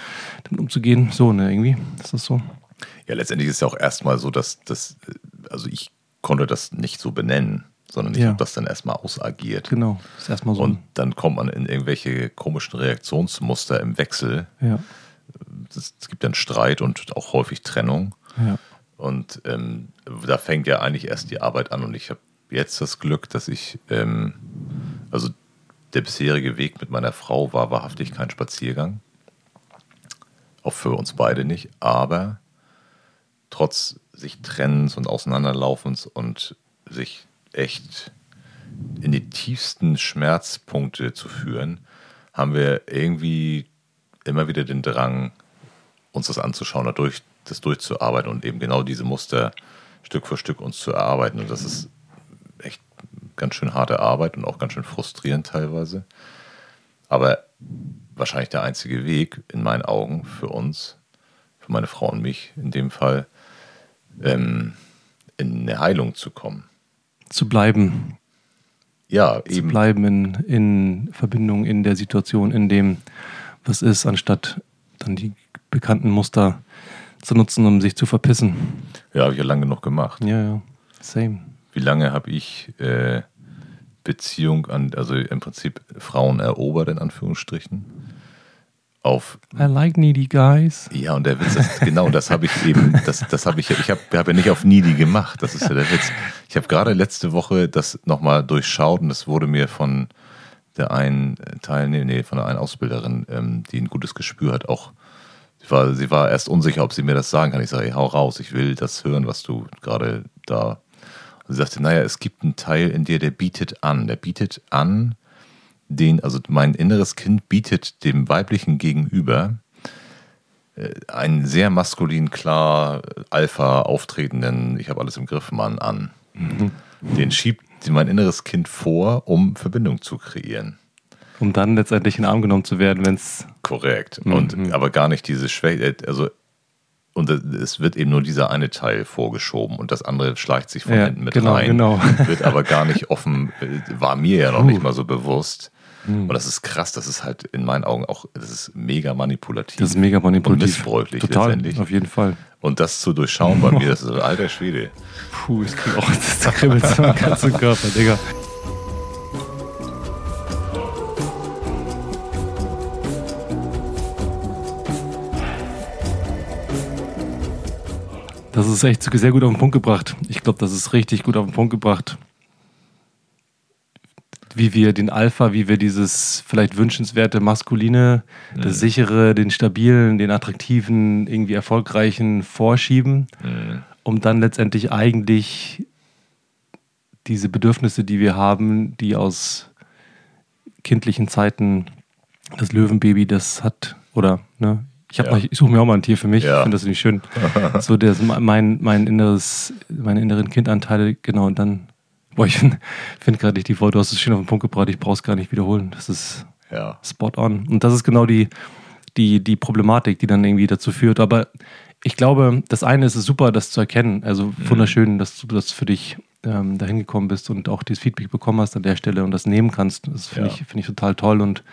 damit umzugehen. So, ne, irgendwie. Ist das so? Ja, letztendlich ist es ja auch erstmal so, dass das, also ich konnte das nicht so benennen, sondern ich ja. habe das dann erstmal ausagiert. Genau, ist erstmal so. Und dann kommt man in irgendwelche komischen Reaktionsmuster im Wechsel. Ja. Es, gibt dann Streit und auch häufig Trennung. Ja. Und ähm, da fängt ja eigentlich erst die Arbeit an. Und ich habe jetzt das Glück, dass ich, ähm, also der bisherige Weg mit meiner Frau war wahrhaftig kein Spaziergang. Auch für uns beide nicht. Aber trotz sich Trennens und Auseinanderlaufens und sich echt in die tiefsten Schmerzpunkte zu führen, haben wir irgendwie immer wieder den Drang, uns das anzuschauen, dadurch das durchzuarbeiten und eben genau diese Muster Stück für Stück uns zu erarbeiten. Und das ist echt ganz schön harte Arbeit und auch ganz schön frustrierend teilweise. Aber wahrscheinlich der einzige Weg in meinen Augen für uns, für meine Frau und mich in dem Fall, ähm, in eine Heilung zu kommen. Zu bleiben. ja, zu bleiben in, in Verbindung in der Situation, in dem was ist, anstatt dann die bekannten Muster zu nutzen, um sich zu verpissen. Ja, habe ich ja lange genug gemacht. Ja, ja. Same. Wie lange habe ich äh, Beziehung an, also im Prinzip Frauen erobert, in Anführungsstrichen? Auf. I like needy guys. Ja, und der Witz ist, genau, das habe ich eben, das, das habe ich, ich habe hab ja nicht auf needy gemacht, das ist ja der Witz. Ich habe gerade letzte Woche das nochmal durchschaut und das wurde mir von der einen Teilnehmer, nee, von der einen Ausbilderin, ähm, die ein gutes Gespür hat, auch Sie war, sie war erst unsicher, ob sie mir das sagen kann. Ich sage, hey, hau raus, ich will das hören, was du gerade da. Und sie sagte, naja, es gibt einen Teil in dir, der bietet an. Der bietet an, den, also mein inneres Kind bietet dem weiblichen Gegenüber äh, einen sehr maskulin, klar, alpha auftretenden, ich habe alles im Griff, Mann an. Mhm. Den schiebt mein inneres Kind vor, um Verbindung zu kreieren. Um dann letztendlich in den Arm genommen zu werden, wenn es. Korrekt. Mhm. Und aber gar nicht diese Schwäche, also und es wird eben nur dieser eine Teil vorgeschoben und das andere schleicht sich von ja, hinten mit genau, rein. Genau. Wird aber gar nicht offen, war mir ja noch uh. nicht mal so bewusst. Mhm. Und das ist krass, das ist halt in meinen Augen auch, das ist mega manipulativ. Das ist mega manipulativ. Und missbräuchlich Total, auf jeden Fall. Und das zu durchschauen bei mir, das ist ein alter Schwede. Puh, ich krieg auch das kribbelt so im ganzen Körper, Digga. Das ist echt sehr gut auf den Punkt gebracht. Ich glaube, das ist richtig gut auf den Punkt gebracht. Wie wir den Alpha, wie wir dieses vielleicht wünschenswerte Maskuline, mhm. das sichere, den stabilen, den attraktiven, irgendwie erfolgreichen vorschieben, mhm. um dann letztendlich eigentlich diese Bedürfnisse, die wir haben, die aus kindlichen Zeiten das Löwenbaby, das hat, oder ne, ich, ja. ich suche mir auch mal ein Tier für mich. Ja. Ich finde das nicht schön. so das, mein, mein inneres, meine inneren Kindanteile, genau, und dann, boah, ich finde find gerade nicht die Worte, du hast es schön auf den Punkt gebracht, ich brauche es gar nicht wiederholen. Das ist ja. spot on. Und das ist genau die, die, die Problematik, die dann irgendwie dazu führt. Aber ich glaube, das eine ist es super, das zu erkennen. Also mhm. wunderschön, dass du das für dich ähm, dahin gekommen bist und auch dieses Feedback bekommen hast an der Stelle und das nehmen kannst. Das finde ja. ich, find ich total toll und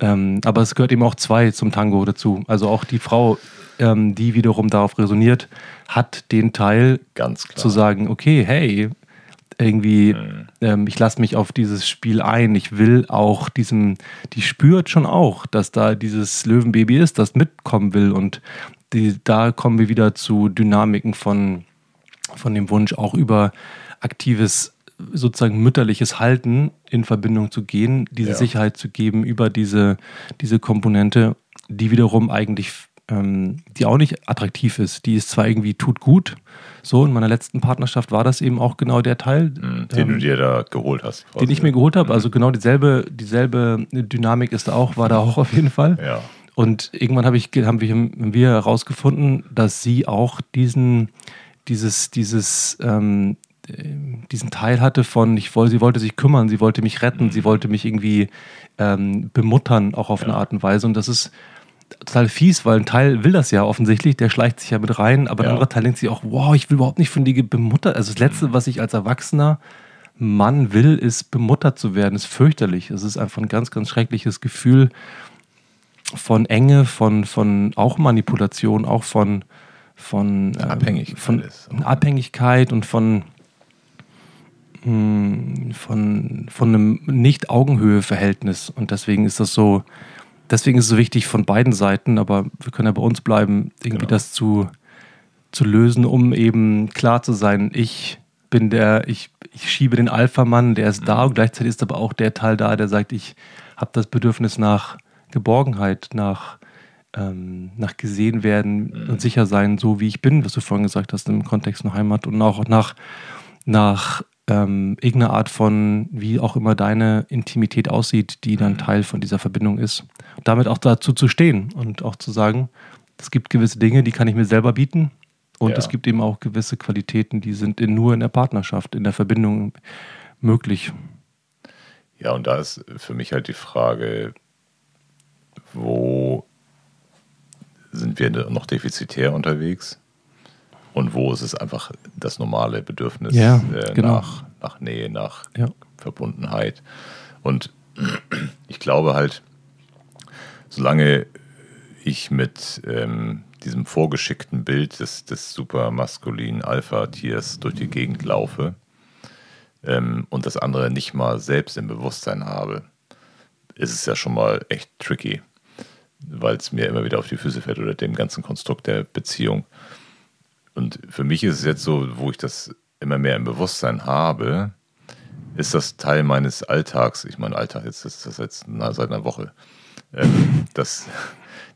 ähm, aber es gehört eben auch zwei zum Tango dazu. Also auch die Frau, ähm, die wiederum darauf resoniert, hat den Teil zu sagen, okay, hey, irgendwie, mhm. ähm, ich lasse mich auf dieses Spiel ein. Ich will auch diesem, die spürt schon auch, dass da dieses Löwenbaby ist, das mitkommen will. Und die, da kommen wir wieder zu Dynamiken von, von dem Wunsch, auch über aktives sozusagen mütterliches Halten in Verbindung zu gehen, diese ja. Sicherheit zu geben über diese, diese Komponente, die wiederum eigentlich, ähm, die auch nicht attraktiv ist. Die ist zwar irgendwie tut gut, so in meiner letzten Partnerschaft war das eben auch genau der Teil, mhm, den ähm, du dir da geholt hast. Quasi. Den ich mir geholt habe, also genau dieselbe, dieselbe Dynamik ist da auch, war da auch auf jeden Fall. Ja. Und irgendwann hab ich, haben wir, herausgefunden, dass sie auch diesen, dieses, dieses ähm, diesen Teil hatte von, ich wollte, sie wollte sich kümmern, sie wollte mich retten, mhm. sie wollte mich irgendwie ähm, bemuttern, auch auf ja. eine Art und Weise. Und das ist total fies, weil ein Teil will das ja offensichtlich, der schleicht sich ja mit rein, aber ja. ein anderer Teil denkt sich auch, wow, ich will überhaupt nicht von dir bemuttert. Also das Letzte, mhm. was ich als Erwachsener Mann will, ist bemuttert zu werden, ist fürchterlich. Es ist einfach ein ganz, ganz schreckliches Gefühl von Enge, von, von auch Manipulation, auch von, von, ähm, Abhängigkeit, von Abhängigkeit und von hm, von, von einem Nicht-Augenhöhe-Verhältnis. Und deswegen ist das so, deswegen ist es so wichtig von beiden Seiten, aber wir können ja bei uns bleiben, irgendwie genau. das zu, zu lösen, um eben klar zu sein, ich bin der, ich, ich schiebe den Alpha-Mann, der ist mhm. da und gleichzeitig ist aber auch der Teil da, der sagt, ich habe das Bedürfnis nach Geborgenheit, nach, ähm, nach gesehen werden mhm. und sicher sein, so wie ich bin, was du vorhin gesagt hast im Kontext von Heimat und auch nach, nach ähm, irgendeine Art von, wie auch immer deine Intimität aussieht, die dann mhm. Teil von dieser Verbindung ist. Und damit auch dazu zu stehen und auch zu sagen, es gibt gewisse Dinge, die kann ich mir selber bieten. Und ja. es gibt eben auch gewisse Qualitäten, die sind in, nur in der Partnerschaft, in der Verbindung möglich. Ja, und da ist für mich halt die Frage, wo sind wir noch defizitär unterwegs? Und wo ist es einfach das normale Bedürfnis Ja, äh, genau. nach, nach Nähe, nach Ja. Verbundenheit. Und ich glaube halt, solange ich mit ähm, diesem vorgeschickten Bild des, des super maskulinen Alpha-Tiers durch die Gegend laufe ähm, und das andere nicht mal selbst im Bewusstsein habe, ist es ja schon mal echt tricky, weil es mir immer wieder auf die Füße fällt oder dem ganzen Konstrukt der Beziehung. Und für mich ist es jetzt so, wo ich das immer mehr im Bewusstsein habe, ist das Teil meines Alltags. Ich meine, Alltag jetzt ist das jetzt na, seit einer Woche. Ähm, dass,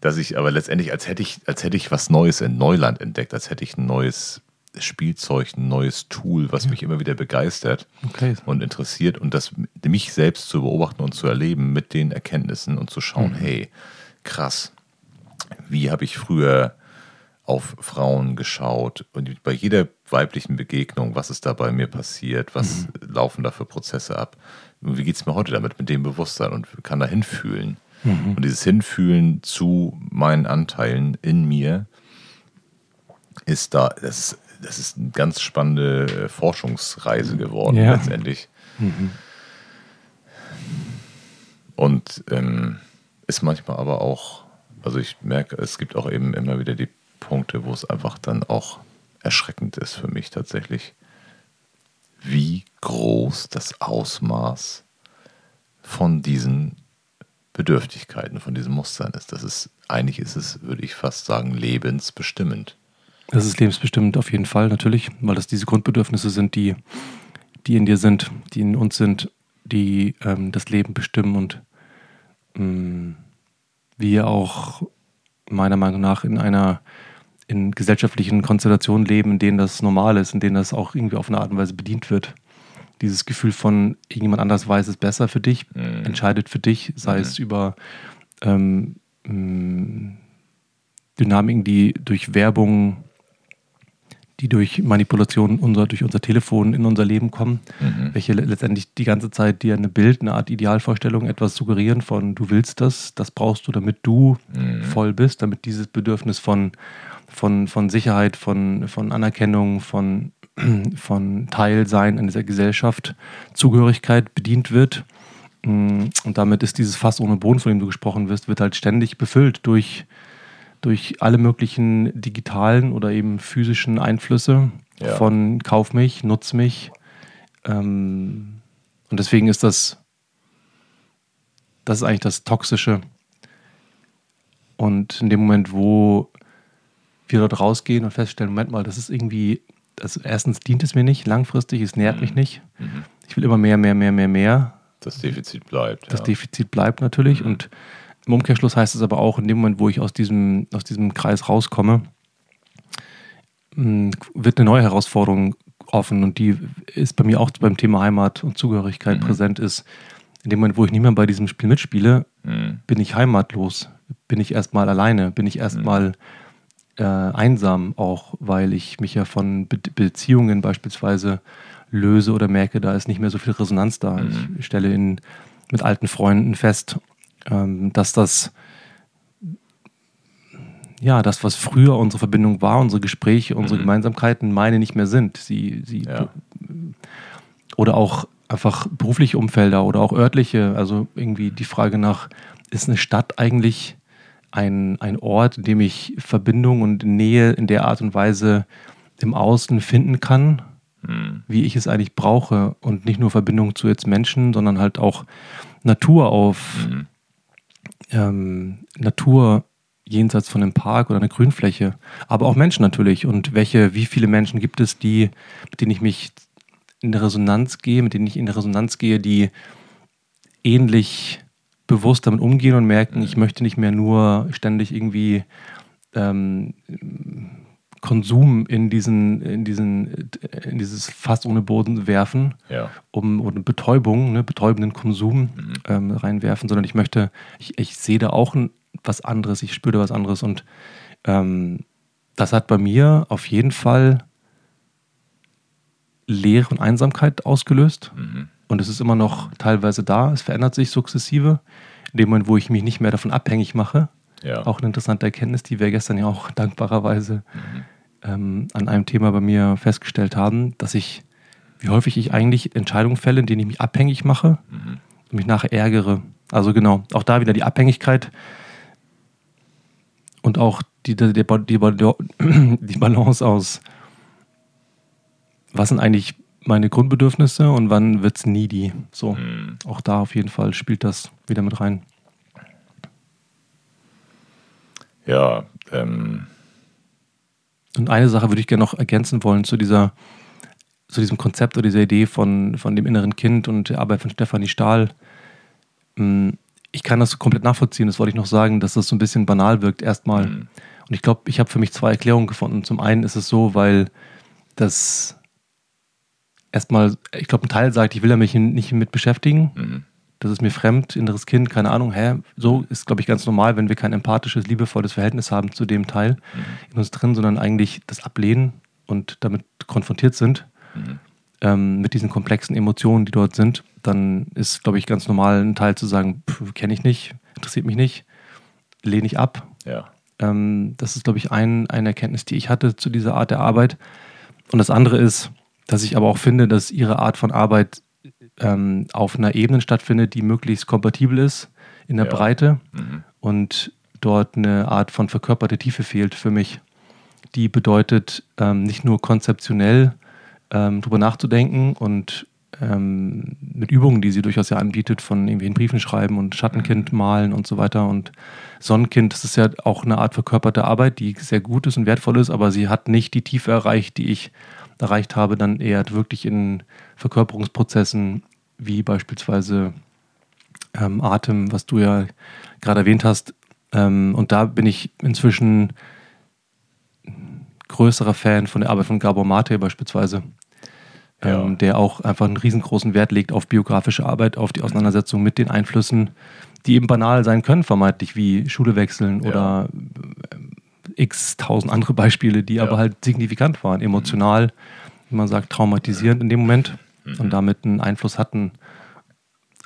dass ich aber letztendlich, als hätte ich, als hätte ich was Neues in Neuland entdeckt, als hätte ich ein neues Spielzeug, ein neues Tool, was mich immer wieder begeistert Okay. und interessiert und das mich selbst zu beobachten und zu erleben mit den Erkenntnissen und zu schauen, hey, krass, wie habe ich früher auf Frauen geschaut und bei jeder weiblichen Begegnung, was ist da bei mir passiert, was laufen da für Prozesse ab, wie geht es mir heute damit, mit dem Bewusstsein und kann da hinfühlen. Und dieses Hinfühlen zu meinen Anteilen in mir ist da, das ist, das ist eine ganz spannende äh, Forschungsreise geworden Ja. letztendlich. Und ähm, ist manchmal aber auch, also ich merke, es gibt auch eben immer wieder die Punkte, wo es einfach dann auch erschreckend ist für mich tatsächlich, wie groß das Ausmaß von diesen Bedürftigkeiten, von diesen Mustern ist. Das ist, eigentlich ist es, würde ich fast sagen, lebensbestimmend. Das ist lebensbestimmend auf jeden Fall, natürlich, weil das diese Grundbedürfnisse sind, die, die in dir sind, die in uns sind, die ähm, das Leben bestimmen und mh, wir auch meiner Meinung nach in einer in gesellschaftlichen Konstellationen leben, in denen das normal ist, in denen das auch irgendwie auf eine Art und Weise bedient wird. Dieses Gefühl von irgendjemand anders weiß es besser für dich, Mhm. entscheidet für dich, sei es über ähm, mh, Dynamiken, die durch Werbung, die durch Manipulation unser, durch unser Telefon in unser Leben kommen, Mhm. welche le- letztendlich die ganze Zeit dir eine Bild, eine Art Idealvorstellung, etwas suggerieren von du willst das, das brauchst du, damit du Mhm. voll bist, damit dieses Bedürfnis von, von, von Sicherheit, von, von Anerkennung, von, von Teilsein in dieser Gesellschaft, Zugehörigkeit bedient wird. Mm, Und damit ist dieses Fass ohne Boden, von dem du gesprochen wirst, wird halt ständig befüllt durch, durch alle möglichen digitalen oder eben physischen Einflüsse Ja. von Kauf mich, nutz mich. Ähm, und deswegen ist das, das ist eigentlich das Toxische. Und in dem Moment, wo wir dort rausgehen und feststellen, Moment mal, das ist irgendwie, also erstens dient es mir nicht langfristig, es nährt mich nicht. Mhm. Ich will immer mehr, mehr, mehr, mehr, mehr. Das Defizit bleibt. Das ja. Defizit bleibt natürlich. Und im Umkehrschluss heißt es aber auch, in dem Moment, wo ich aus diesem, aus diesem Kreis rauskomme, mh, wird eine neue Herausforderung offen. Und die ist bei mir auch beim Thema Heimat und Zugehörigkeit präsent ist. In dem Moment, wo ich nicht mehr bei diesem Spiel mitspiele, Mhm. bin ich heimatlos. Bin ich erstmal alleine. Bin ich erstmal äh, einsam auch, weil ich mich ja von Be Beziehungen beispielsweise löse oder merke, da ist nicht mehr so viel Resonanz da. Ich stelle in, mit alten Freunden fest, ähm, dass das ja, das, was früher unsere Verbindung war, unsere Gespräche, unsere Gemeinsamkeiten, meine nicht mehr sind. Sie, sie Ja. oder auch einfach berufliche Umfelder oder auch örtliche. Also irgendwie die Frage nach, ist eine Stadt eigentlich ein, ein Ort, in dem ich Verbindung und Nähe in der Art und Weise im Außen finden kann, Mhm. wie ich es eigentlich brauche und nicht nur Verbindung zu jetzt Menschen, sondern halt auch Natur auf Mhm. ähm, Natur jenseits von einem Park oder einer Grünfläche, aber auch Menschen natürlich. Und welche, wie viele Menschen gibt es, die, mit denen ich mich in Resonanz gehe, mit denen ich in Resonanz gehe, die ähnlich bewusst damit umgehen und merken, ich möchte nicht mehr nur ständig irgendwie ähm, Konsum in diesen, in diesen, in dieses Fass ohne Boden werfen, Ja. um oder Betäubung, ne, betäubenden Konsum ähm, reinwerfen, sondern ich möchte, ich, ich sehe da auch was anderes, ich spüre da was anderes und ähm, das hat bei mir auf jeden Fall Leere und Einsamkeit ausgelöst Mhm. Und es ist immer noch teilweise da, es verändert sich sukzessive, in dem Moment, wo ich mich nicht mehr davon abhängig mache, Ja. auch eine interessante Erkenntnis, die wir gestern ja auch dankbarerweise ähm, an einem Thema bei mir festgestellt haben, dass ich, wie häufig ich eigentlich Entscheidungen fälle, in denen ich mich abhängig mache Mhm. und mich nachher ärgere. Also genau, auch da wieder die Abhängigkeit und auch die, die, die, die, die Balance aus, was sind eigentlich meine Grundbedürfnisse und wann wird es needy. So, Mhm. auch da auf jeden Fall spielt das wieder mit rein. Ja, ähm, Und eine Sache würde ich gerne noch ergänzen wollen zu dieser, zu diesem Konzept oder dieser Idee von, von dem inneren Kind und der Arbeit von Stefanie Stahl. Mm, Ich kann das komplett nachvollziehen, das wollte ich noch sagen, dass das so ein bisschen banal wirkt erstmal. Mhm. Und ich glaube, ich habe für mich zwei Erklärungen gefunden. Zum einen ist es so, weil das erstmal, ich glaube, ein Teil sagt, ich will ja mich nicht mit beschäftigen. mhm. Das ist mir fremd, inneres Kind, keine Ahnung, hä? So ist, glaube ich, ganz normal, wenn wir kein empathisches, liebevolles Verhältnis haben zu dem Teil in uns drin, sondern eigentlich das ablehnen und damit konfrontiert sind, Mhm. ähm, mit diesen komplexen Emotionen, die dort sind, dann ist, glaube ich, ganz normal ein Teil zu sagen, kenne ich nicht, interessiert mich nicht, lehne ich ab. ja. Ähm, das ist, glaube ich, ein, eine Erkenntnis, die ich hatte zu dieser Art der Arbeit. Und das andere ist, dass ich aber auch finde, dass ihre Art von Arbeit ähm, auf einer Ebene stattfindet, die möglichst kompatibel ist in der Ja. Breite Mhm. und dort eine Art von verkörperte Tiefe fehlt für mich. Die bedeutet, ähm, nicht nur konzeptionell ähm, drüber nachzudenken und ähm, mit Übungen, die sie durchaus ja anbietet, von irgendwelchen Briefen schreiben und Schattenkind malen und so weiter und Sonnenkind, das ist ja auch eine Art verkörperte Arbeit, die sehr gut ist und wertvoll ist, aber sie hat nicht die Tiefe erreicht, die ich erreicht habe, dann eher wirklich in Verkörperungsprozessen wie beispielsweise ähm, Atem, was du ja gerade erwähnt hast. Ähm, und da bin ich inzwischen größerer Fan von der Arbeit von Gabor Mate beispielsweise, Ja. ähm, der auch einfach einen riesengroßen Wert legt auf biografische Arbeit, auf die Auseinandersetzung mit den Einflüssen, die eben banal sein können, vermeintlich wie Schule wechseln Ja. oder x tausend andere Beispiele, die Ja. aber halt signifikant waren, emotional, wie man sagt, traumatisierend in dem Moment Mhm. und damit einen Einfluss hatten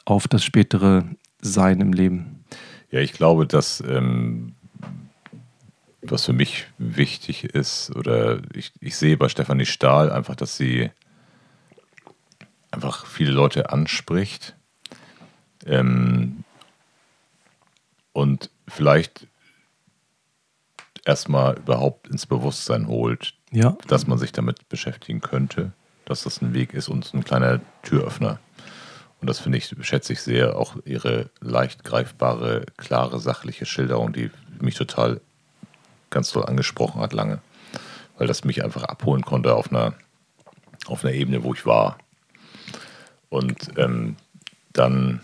auf das spätere Sein im Leben. Ja, ich glaube, dass ähm, was für mich wichtig ist, oder ich, ich sehe bei Stefanie Stahl einfach, dass sie einfach viele Leute anspricht ähm, und vielleicht erstmal überhaupt ins Bewusstsein holt, Ja, dass man sich damit beschäftigen könnte, dass das ein Weg ist und ein kleiner Türöffner. Und das finde ich, schätze ich sehr, auch ihre leicht greifbare, klare, sachliche Schilderung, die mich total ganz toll angesprochen hat lange, weil das mich einfach abholen konnte auf einer, auf einer Ebene, wo ich war. Und ähm, dann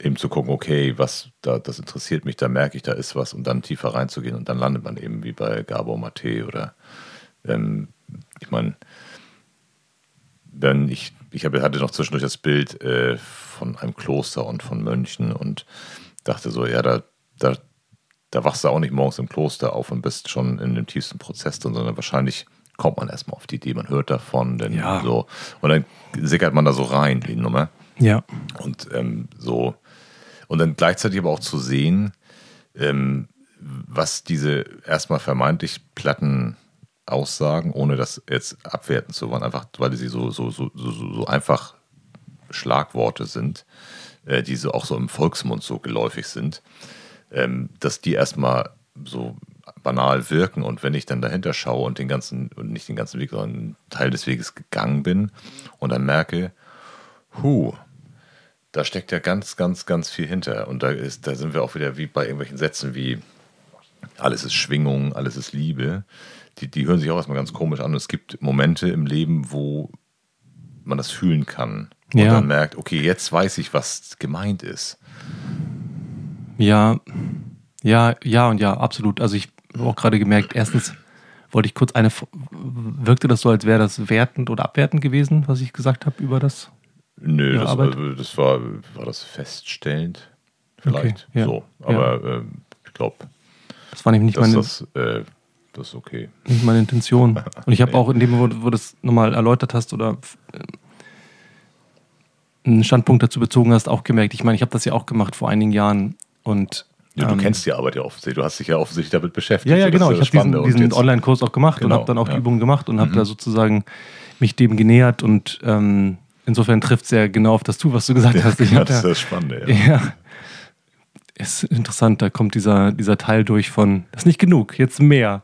eben zu gucken, okay, was da, das interessiert mich, da merke ich, da ist was und dann tiefer reinzugehen und dann landet man eben wie bei Gabor Mate oder ähm, ich meine, wenn ich, ich habe, hatte noch zwischendurch das Bild äh, von einem Kloster und von Mönchen und dachte so, ja, da, da, da wachst du auch nicht morgens im Kloster auf und bist schon in dem tiefsten Prozess drin, sondern wahrscheinlich kommt man erstmal auf die Idee, man hört davon, denn Ja. so, und dann sickert man da so rein, die Nummer. ja, Und ähm, so, und dann gleichzeitig aber auch zu sehen, ähm, was diese erstmal vermeintlich platten Aussagen, ohne das jetzt abwerten zu wollen, einfach weil sie so, so, so, so, so einfach Schlagworte sind, äh, die so auch so im Volksmund so geläufig sind, ähm, dass die erstmal so banal wirken. Und wenn ich dann dahinter schaue und den ganzen, und nicht den ganzen Weg, sondern einen Teil des Weges gegangen bin und dann merke, huh, da steckt ja ganz, ganz, ganz viel hinter. Und da ist, da sind wir auch wieder wie bei irgendwelchen Sätzen wie alles ist Schwingung, alles ist Liebe. Die, die hören sich auch erstmal ganz komisch an. Und es gibt Momente im Leben, wo man das fühlen kann. Und Ja. dann merkt, okay, jetzt weiß ich, was gemeint ist. ja, ja, ja und ja, absolut. Also ich habe auch gerade gemerkt, erstens wollte ich kurz eine, wirkte das so, als wäre das wertend oder abwertend gewesen, was ich gesagt habe über das? Nö, Ja, das, das war, war das feststellend. Vielleicht. Okay, ja. So. Aber ähm, ich glaube, Das war nämlich nicht meine, das, äh, das ist okay. nicht meine Intention. Und ich habe auch in dem, wo, wo du das nochmal erläutert hast oder äh, einen Standpunkt dazu bezogen hast, auch gemerkt, ich meine, ich habe das ja auch gemacht vor einigen Jahren und Ja, du Ähm, kennst die Arbeit ja offensichtlich. Du hast dich ja offensichtlich damit beschäftigt. Ja, ja, genau. Ich habe diesen. Und diesen Online-Kurs auch gemacht und Genau, habe dann auch ja. Übungen gemacht und habe Mhm. da sozusagen mich dem genähert und ähm, insofern trifft es ja genau auf das zu, was du gesagt hast. Ich ja, hab das ist das Spannende. Ja. ja, ist interessant, da kommt dieser, dieser Teil durch von, das ist nicht genug, jetzt mehr.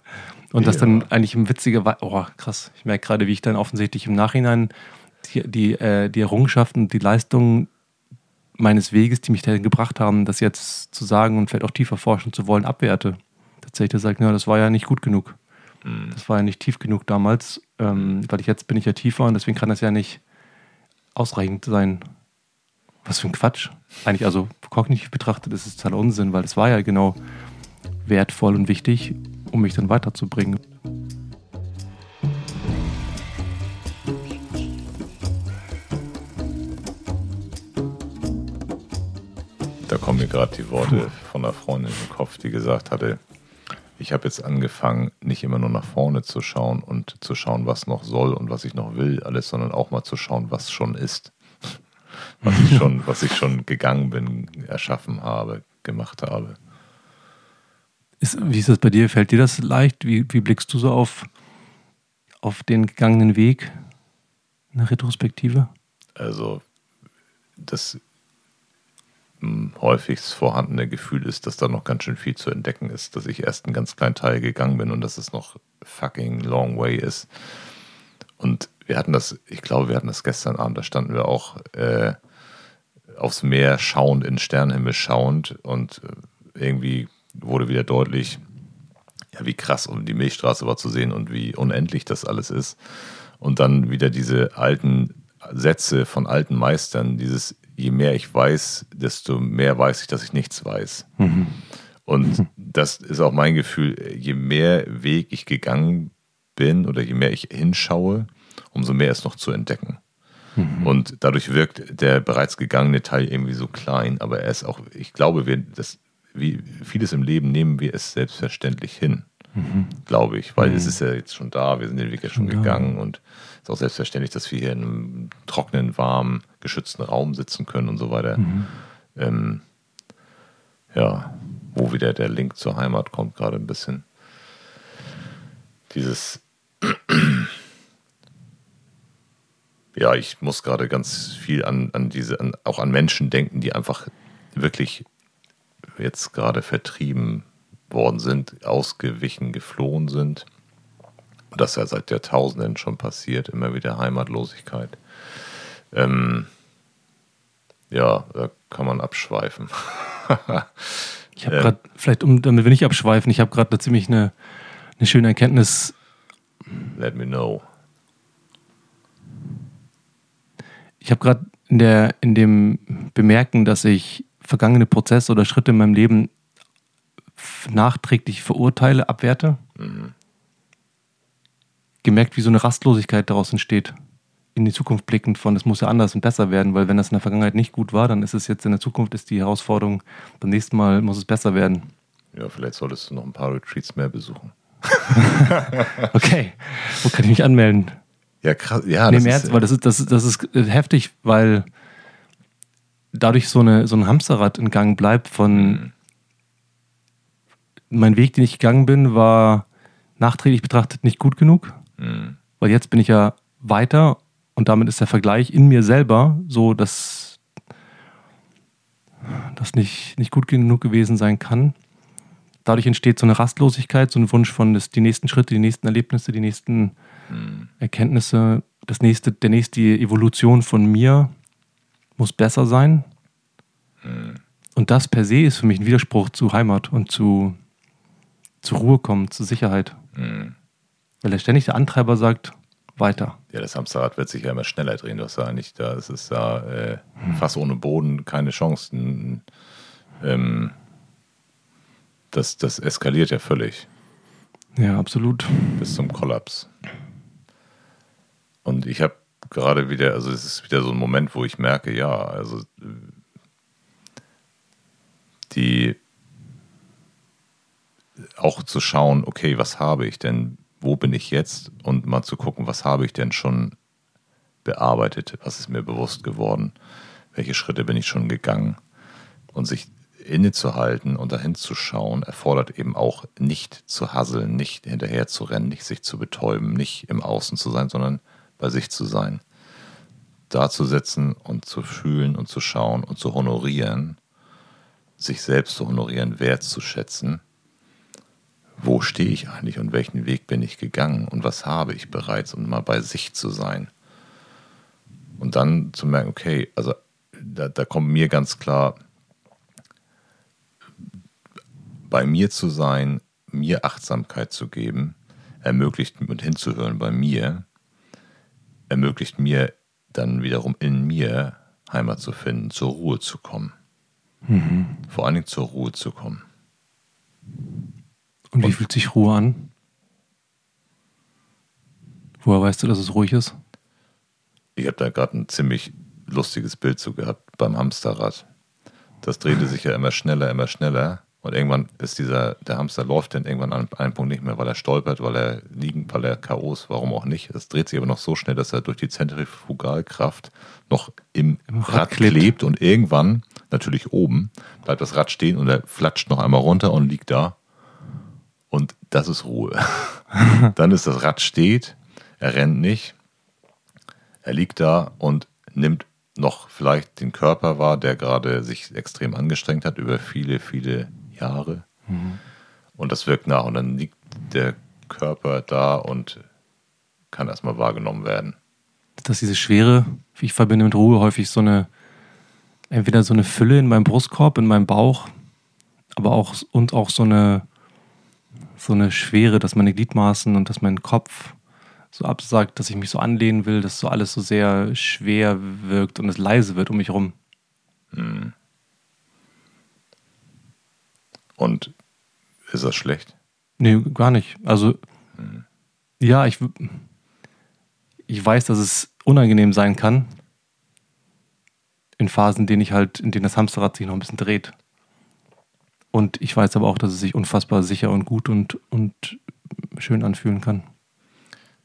Und das Ja. dann eigentlich ein witziger, oh krass, ich merke gerade, wie ich dann offensichtlich im Nachhinein die, die, äh, die Errungenschaften, die Leistungen meines Weges, die mich dahin gebracht haben, das jetzt zu sagen und vielleicht auch tiefer forschen zu wollen, abwerte. Tatsächlich sagt, ja, das war ja nicht gut genug. Mhm. Das war ja nicht tief genug damals, ähm, weil ich jetzt bin ich ja tiefer und deswegen kann das ja nicht ausreichend sein. Was für ein Quatsch. Eigentlich, also kognitiv betrachtet ist es totaler Unsinn, weil das war ja genau wertvoll und wichtig, um mich dann weiterzubringen. Da kommen mir gerade die Worte von einer Freundin im Kopf, die gesagt hatte, ich habe jetzt angefangen, nicht immer nur nach vorne zu schauen und zu schauen, was noch soll und was ich noch will, alles, sondern auch mal zu schauen, was schon ist. Was ich schon, was ich schon gegangen bin, erschaffen habe, gemacht habe. Ist, wie ist das bei dir? Fällt dir das leicht? Wie, wie blickst du so auf, auf den gegangenen Weg in der Retrospektive? Also das häufigst vorhandene Gefühl ist, dass da noch ganz schön viel zu entdecken ist, dass ich erst einen ganz kleinen Teil gegangen bin und dass es noch fucking long way ist. Und wir hatten das, ich glaube, wir hatten das gestern Abend, da standen wir auch äh, aufs Meer schauend, in Sternenhimmel schauend und äh, irgendwie wurde wieder deutlich, ja, wie krass um die Milchstraße war zu sehen und wie unendlich das alles ist. Und dann wieder diese alten Sätze von alten Meistern, dieses, je mehr ich weiß, desto mehr weiß ich, dass ich nichts weiß. Und das ist auch mein Gefühl, je mehr Weg ich gegangen bin oder je mehr ich hinschaue, umso mehr ist noch zu entdecken. Und dadurch wirkt der bereits gegangene Teil irgendwie so klein, aber er ist auch, ich glaube, wir, das, wie vieles im Leben nehmen wir es selbstverständlich hin, glaube ich, weil es ist ja jetzt schon da, wir sind den Weg ja schon Schon da. gegangen und es ist auch selbstverständlich, dass wir hier in einem trockenen, warmen, geschützten Raum sitzen können und so weiter. Ähm, ja, wo wieder der Link zur Heimat kommt, gerade ein bisschen. Dieses ja, ich muss gerade ganz viel an, an diese, an, auch an Menschen denken, die einfach wirklich jetzt gerade vertrieben worden sind, ausgewichen, geflohen sind. Und das ja seit Jahrtausenden schon passiert, immer wieder Heimatlosigkeit. Ähm, ja, da kann man abschweifen. Ich habe Ähm. gerade, vielleicht um, damit wir nicht abschweifen, ich habe gerade da ziemlich eine, eine schöne Erkenntnis. Let me know. Ich habe gerade in, der, in dem Bemerken, dass ich vergangene Prozesse oder Schritte in meinem Leben nachträglich verurteile, abwerte, gemerkt, wie so eine Rastlosigkeit daraus entsteht. In die Zukunft blickend von, es muss ja anders und besser werden, weil wenn das in der Vergangenheit nicht gut war, dann ist es jetzt in der Zukunft ist die Herausforderung, beim nächsten Mal muss es besser werden. Ja, vielleicht solltest du noch ein paar Retreats mehr besuchen. Okay, wo kann ich mich anmelden? Ja, krass. Ja, nee, das im ist, Ernst, weil das ist, das, das ist äh, heftig, weil dadurch so, eine, so ein Hamsterrad in Gang bleibt von mein Weg, den ich gegangen bin, war nachträglich betrachtet nicht gut genug, Mhm. weil jetzt bin ich ja weiter und damit ist der Vergleich in mir selber so, dass das nicht, nicht gut genug gewesen sein kann. Dadurch entsteht so eine Rastlosigkeit, so ein Wunsch von das, die nächsten Schritte, die nächsten Erlebnisse, die nächsten Erkenntnisse, das nächste, der nächste Evolution von mir muss besser sein. Und das per se ist für mich ein Widerspruch zu Heimat und zu, zur Ruhe kommen, zur Sicherheit. Mhm. Weil er ständig der Antreiber sagt, weiter. Ja, das Hamsterrad wird sich ja immer schneller drehen. Du hast ja nicht da, es ist da äh, fast ohne Boden, keine Chancen. Ähm, das, das eskaliert ja völlig Ja, absolut. bis zum Kollaps. Und ich habe gerade wieder, also es ist wieder so ein Moment, wo ich merke, ja, also die auch zu schauen, okay, was habe ich denn, wo bin ich jetzt und mal zu gucken, was habe ich denn schon bearbeitet, was ist mir bewusst geworden, welche Schritte bin ich schon gegangen und sich innezuhalten und dahin zu schauen, erfordert eben auch nicht zu hasseln, nicht hinterher zu rennen, nicht sich zu betäuben, nicht im Außen zu sein, sondern bei sich zu sein. Da zu sitzen und zu fühlen und zu schauen und zu honorieren, sich selbst zu honorieren, wertzuschätzen. Wo stehe ich eigentlich und welchen Weg bin ich gegangen und was habe ich bereits, um mal bei sich zu sein? Und dann zu merken, okay, also da, da kommt mir ganz klar, bei mir zu sein, mir Achtsamkeit zu geben, ermöglicht und hinzuhören bei mir, ermöglicht mir dann wiederum in mir Heimat zu finden, zur Ruhe zu kommen. Mhm. Vor allen Dingen zur Ruhe zu kommen. Und wie und, fühlt sich Ruhe an? Woher weißt du, dass es ruhig ist? Ich habe da gerade ein ziemlich lustiges Bild zu gehabt beim Hamsterrad. Das drehte sich ja immer schneller, immer schneller. Und irgendwann ist dieser, der Hamster läuft dann irgendwann an einem Punkt nicht mehr, weil er stolpert, weil er liegen, weil er K.O. ist, warum auch nicht. Es dreht sich aber noch so schnell, dass er durch die Zentrifugalkraft noch im, Im Rad, Rad klebt. klebt und irgendwann, natürlich oben, bleibt das Rad stehen und er flatscht noch einmal runter und liegt da. Und das ist Ruhe. Dann ist das Rad steht, er rennt nicht, er liegt da und nimmt noch vielleicht den Körper wahr, der gerade sich extrem angestrengt hat über viele, viele Jahre. Mhm. Und das wirkt nach und dann liegt der Körper da und kann erstmal wahrgenommen werden. Dass diese Schwere, wie ich verbinde mit Ruhe, häufig so eine, entweder so eine Fülle in meinem Brustkorb, in meinem Bauch, aber auch und auch so eine, so eine Schwere, dass meine Gliedmaßen und dass mein Kopf so absagt, dass ich mich so anlehnen will, dass so alles so sehr schwer wirkt und es leise wird um mich herum. Mhm. Und ist das schlecht? Nee, gar nicht. Also, mhm. ja, ich, ich weiß, dass es unangenehm sein kann. In Phasen, in denen ich halt, in denen das Hamsterrad sich noch ein bisschen dreht. Und ich weiß aber auch, dass es sich unfassbar sicher und gut und, und schön anfühlen kann.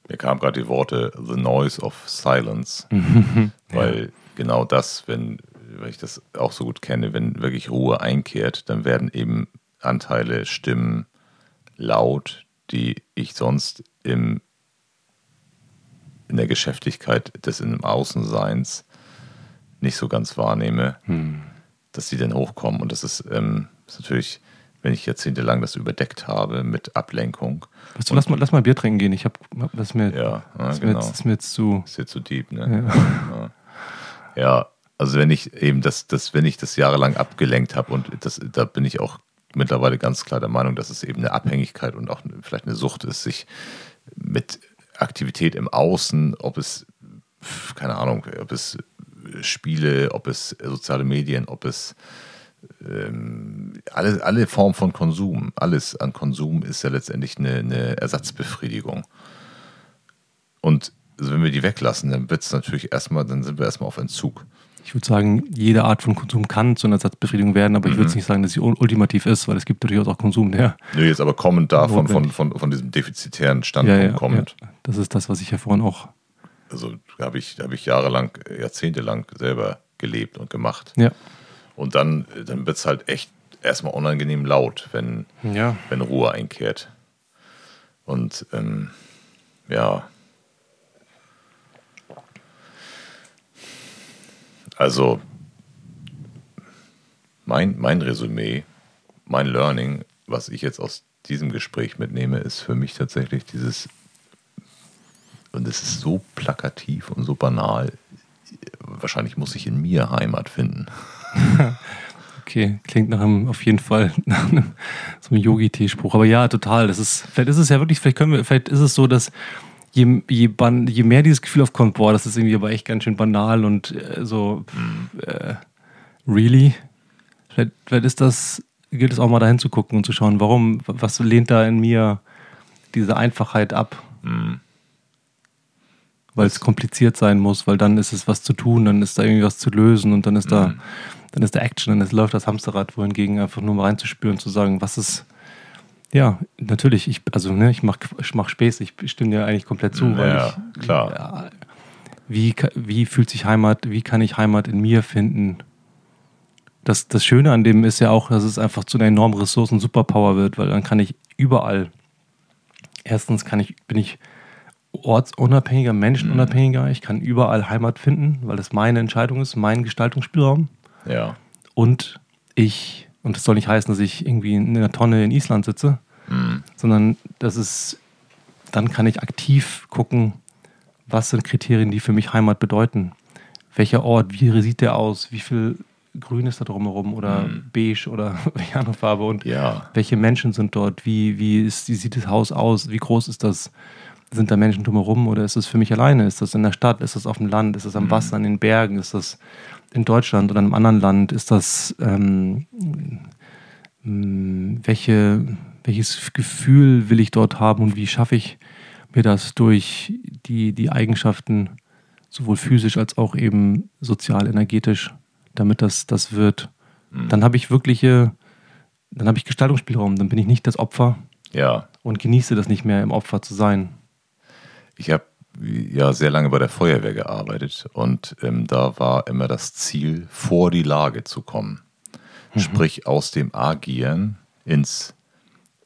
Mir kamen gerade die Worte The Noise of Silence, weil ja. genau das, wenn, wenn ich das auch so gut kenne, wenn wirklich Ruhe einkehrt, dann werden eben Anteile, Stimmen laut, die ich sonst im, in der Geschäftigkeit des im Außenseins nicht so ganz wahrnehme, hm. dass die dann hochkommen. Und das ist, ähm, ist natürlich, wenn ich jahrzehntelang das überdeckt habe mit Ablenkung. Weißt du, lass mal, lass mal Bier trinken gehen. Ich habe das mir, ja, das genau. mir, jetzt, das mir jetzt zu. Ist jetzt zu deep, ne? Ja. ja. also wenn ich eben das, das, wenn ich das jahrelang abgelenkt habe und das, da bin ich auch mittlerweile ganz klar der Meinung, dass es eben eine Abhängigkeit und auch vielleicht eine Sucht ist, sich mit Aktivität im Außen, ob es, keine Ahnung, ob es Spiele, ob es soziale Medien, ob es ähm, alle, alle Formen von Konsum, alles an Konsum ist ja letztendlich eine, eine Ersatzbefriedigung. Und also wenn wir die weglassen, dann wird es natürlich erstmal, dann sind wir erstmal auf Entzug ich würde sagen, jede Art von Konsum kann zu einer Ersatzbefriedigung werden, aber mhm. ich würde nicht sagen, dass sie ultimativ ist, weil es gibt natürlich auch Konsum, der. Nö, jetzt aber kommend davon, von, von, von diesem defizitären Standpunkt ja, ja, kommend. Ja. Das ist das, was ich ja vorhin auch. Also habe ich, hab ich jahrelang, jahrzehntelang selber gelebt und gemacht. Ja. Und dann, dann wird es halt echt erstmal unangenehm laut, wenn, ja. wenn Ruhe einkehrt. Und ähm, ja, Also mein, mein Resümee, mein Learning, was ich jetzt aus diesem Gespräch mitnehme, ist für mich tatsächlich dieses, und es ist so plakativ und so banal, wahrscheinlich muss ich in mir Heimat finden. Okay, klingt nach einem, auf jeden Fall nach einem, so einem Yogi-Tee-Spruch. Aber ja, total. Das ist, vielleicht ist es ja wirklich, vielleicht können wir, vielleicht ist es so, dass je, je, ban, je mehr dieses Gefühl aufkommt, boah, das ist irgendwie aber echt ganz schön banal und äh, so, äh, really? Vielleicht, vielleicht ist das, gilt es auch mal dahin zu gucken und zu schauen, warum, was lehnt da in mir diese Einfachheit ab? Mhm. Weil es kompliziert sein muss, weil dann ist es was zu tun, dann ist da irgendwie was zu lösen und dann ist mhm. da, dann ist da Action, dann ist, läuft das Hamsterrad, wohingegen einfach nur mal reinzuspüren, zu sagen, was ist, ja, natürlich. Ich, also, ne, ich mache ich mach Späße. Ich stimme dir eigentlich komplett zu. Ja, ich, klar. Ja, wie, wie fühlt sich Heimat, wie kann ich Heimat in mir finden, das, das Schöne an dem ist ja auch, dass es einfach zu einer enormen Ressourcen Superpower wird, weil dann kann ich überall, erstens kann ich, bin ich ortsunabhängiger, menschenunabhängiger, ich kann überall Heimat finden, weil das meine Entscheidung ist, mein Gestaltungsspielraum. Ja. Und ich, und das soll nicht heißen, dass ich irgendwie in einer Tonne in Island sitze, sondern das ist, dann kann ich aktiv gucken, was sind Kriterien, die für mich Heimat bedeuten. Welcher Ort, wie sieht der aus, wie viel Grün ist da drumherum oder beige oder welche andere Farbe und Ja. welche Menschen sind dort, wie, wie, ist, wie sieht das Haus aus, wie groß ist das, sind da Menschen drumherum oder ist es für mich alleine, ist das in der Stadt, ist das auf dem Land, ist das am Wasser, an den Bergen, ist das in Deutschland oder in einem anderen Land, ist das, ähm, mh, welche, welches Gefühl will ich dort haben und wie schaffe ich mir das durch die, die Eigenschaften, sowohl physisch als auch eben sozial, energetisch, damit das, das wird. Dann habe ich wirkliche, dann habe ich Gestaltungsspielraum, dann bin ich nicht das Opfer Ja. und genieße das nicht mehr, im Opfer zu sein. Ich habe ja sehr lange bei der Feuerwehr gearbeitet und ähm, da war immer das Ziel, vor die Lage zu kommen. Sprich, aus dem Agieren ins,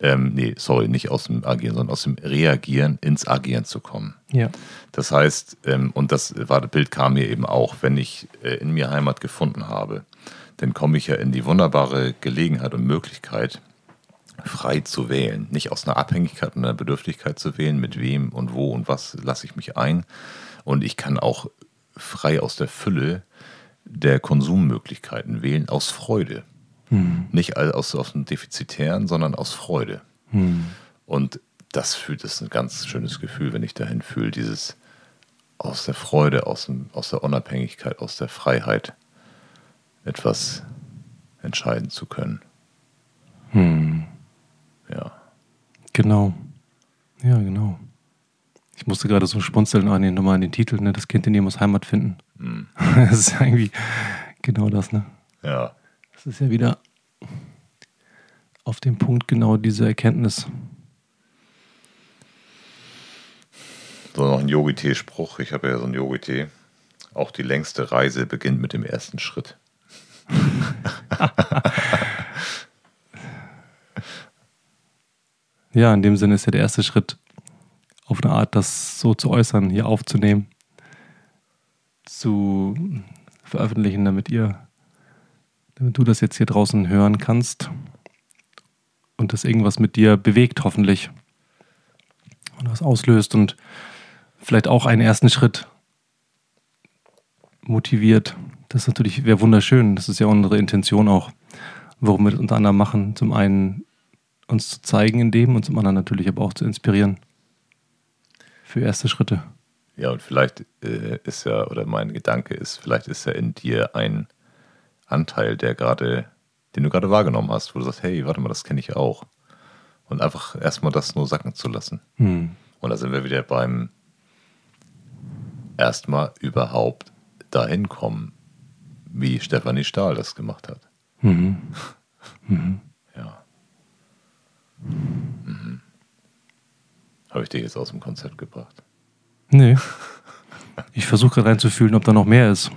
ähm, nee, sorry, nicht aus dem Agieren, sondern aus dem Reagieren ins Agieren zu kommen. Ja. Das heißt, ähm, und das war das Bild kam mir eben auch, wenn ich äh, in mir Heimat gefunden habe, dann komme ich ja in die wunderbare Gelegenheit und Möglichkeit, frei zu wählen. Nicht aus einer Abhängigkeit und einer Bedürftigkeit zu wählen, mit wem und wo und was lasse ich mich ein. Und ich kann auch frei aus der Fülle der Konsummöglichkeiten wählen, aus Freude. Nicht all- aus, aus dem Defizitären, sondern aus Freude. Und das fühlt es ein ganz schönes Gefühl, wenn ich dahin fühle, dieses aus der Freude, aus, dem, aus der Unabhängigkeit, aus der Freiheit etwas entscheiden zu können. Ja. Genau. Ja, genau. Ich musste gerade so spunzeln an den, nochmal an den Titel, ne? Das Kind in dir muss Heimat finden. Das ist irgendwie genau das, ne? Ja. Das ist ja wieder auf dem Punkt genau diese Erkenntnis. So noch ein Yogi-Tee-Spruch. Ich habe ja so einen Yogi-Tee. Auch die längste Reise beginnt mit dem ersten Schritt. Ja, in dem Sinne ist ja der erste Schritt, auf eine Art das so zu äußern, hier aufzunehmen, zu veröffentlichen, damit ihr, damit du das jetzt hier draußen hören kannst und das irgendwas mit dir bewegt, hoffentlich. Und was auslöst und vielleicht auch einen ersten Schritt motiviert. Das ist natürlich, wäre wunderschön. Das ist ja unsere Intention auch, warum wir das unter anderem machen. Zum einen uns zu zeigen in dem und zum anderen natürlich aber auch zu inspirieren. Für erste Schritte. Ja, und vielleicht äh, ist ja, oder mein Gedanke ist, vielleicht ist ja in dir ein Anteil, der gerade, den du gerade wahrgenommen hast, wo du sagst, hey, warte mal, das kenne ich auch. Und einfach erstmal das nur sacken zu lassen. Hm. Und da sind wir wieder beim erstmal überhaupt dahin kommen, wie Stefanie Stahl das gemacht hat. Mhm. Ja. Mhm. Habe ich dich jetzt aus dem Konzept gebracht? Nee. Ich versuche gerade reinzufühlen, ob da noch mehr ist.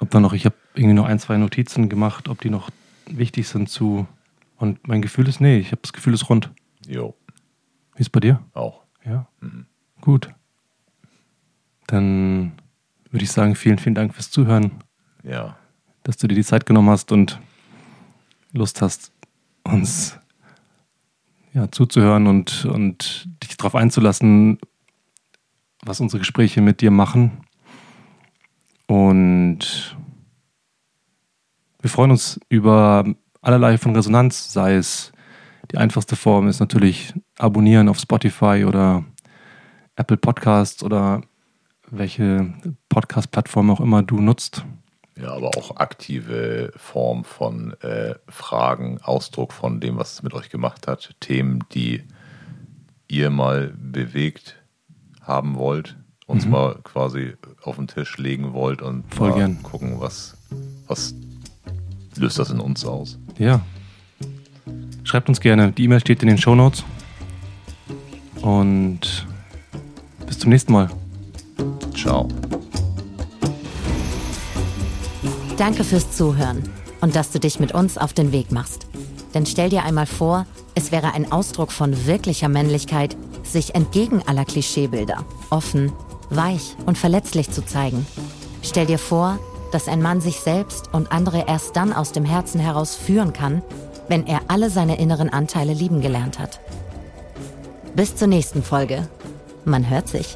Ob da noch, ich habe irgendwie noch ein, zwei Notizen gemacht, ob die noch wichtig sind zu. Und mein Gefühl ist, nee, ich habe das Gefühl, es ist rund. Jo, Wie ist bei dir? auch. Ja. Gut. Dann würde ich sagen, vielen, vielen Dank fürs Zuhören, Ja. dass du dir die Zeit genommen hast und Lust hast, uns ja, zuzuhören und, und dich darauf einzulassen, was unsere Gespräche mit dir machen. Und wir freuen uns über allerlei von Resonanz, sei es die einfachste Form ist natürlich abonnieren auf Spotify oder Apple Podcasts oder welche Podcast-Plattform auch immer du nutzt. Ja, aber auch aktive Form von äh, Fragen, Ausdruck von dem, was es mit euch gemacht hat, Themen, die ihr mal bewegt haben wollt, uns mal quasi auf den Tisch legen wollt und Mhm. Voll mal gern. gucken, was, was löst das in uns aus. Ja. Schreibt uns gerne. Die E-Mail steht in den Show Notes. Und bis zum nächsten Mal. Ciao. Danke fürs Zuhören. und dass du dich mit uns auf den Weg machst. Denn stell dir einmal vor, es wäre ein Ausdruck von wirklicher Männlichkeit, sich entgegen aller Klischeebilder offen, weich und verletzlich zu zeigen. Stell dir vor, dass ein Mann sich selbst und andere erst dann aus dem Herzen heraus führen kann, wenn er alle seine inneren Anteile lieben gelernt hat. Bis zur nächsten Folge. Man hört sich.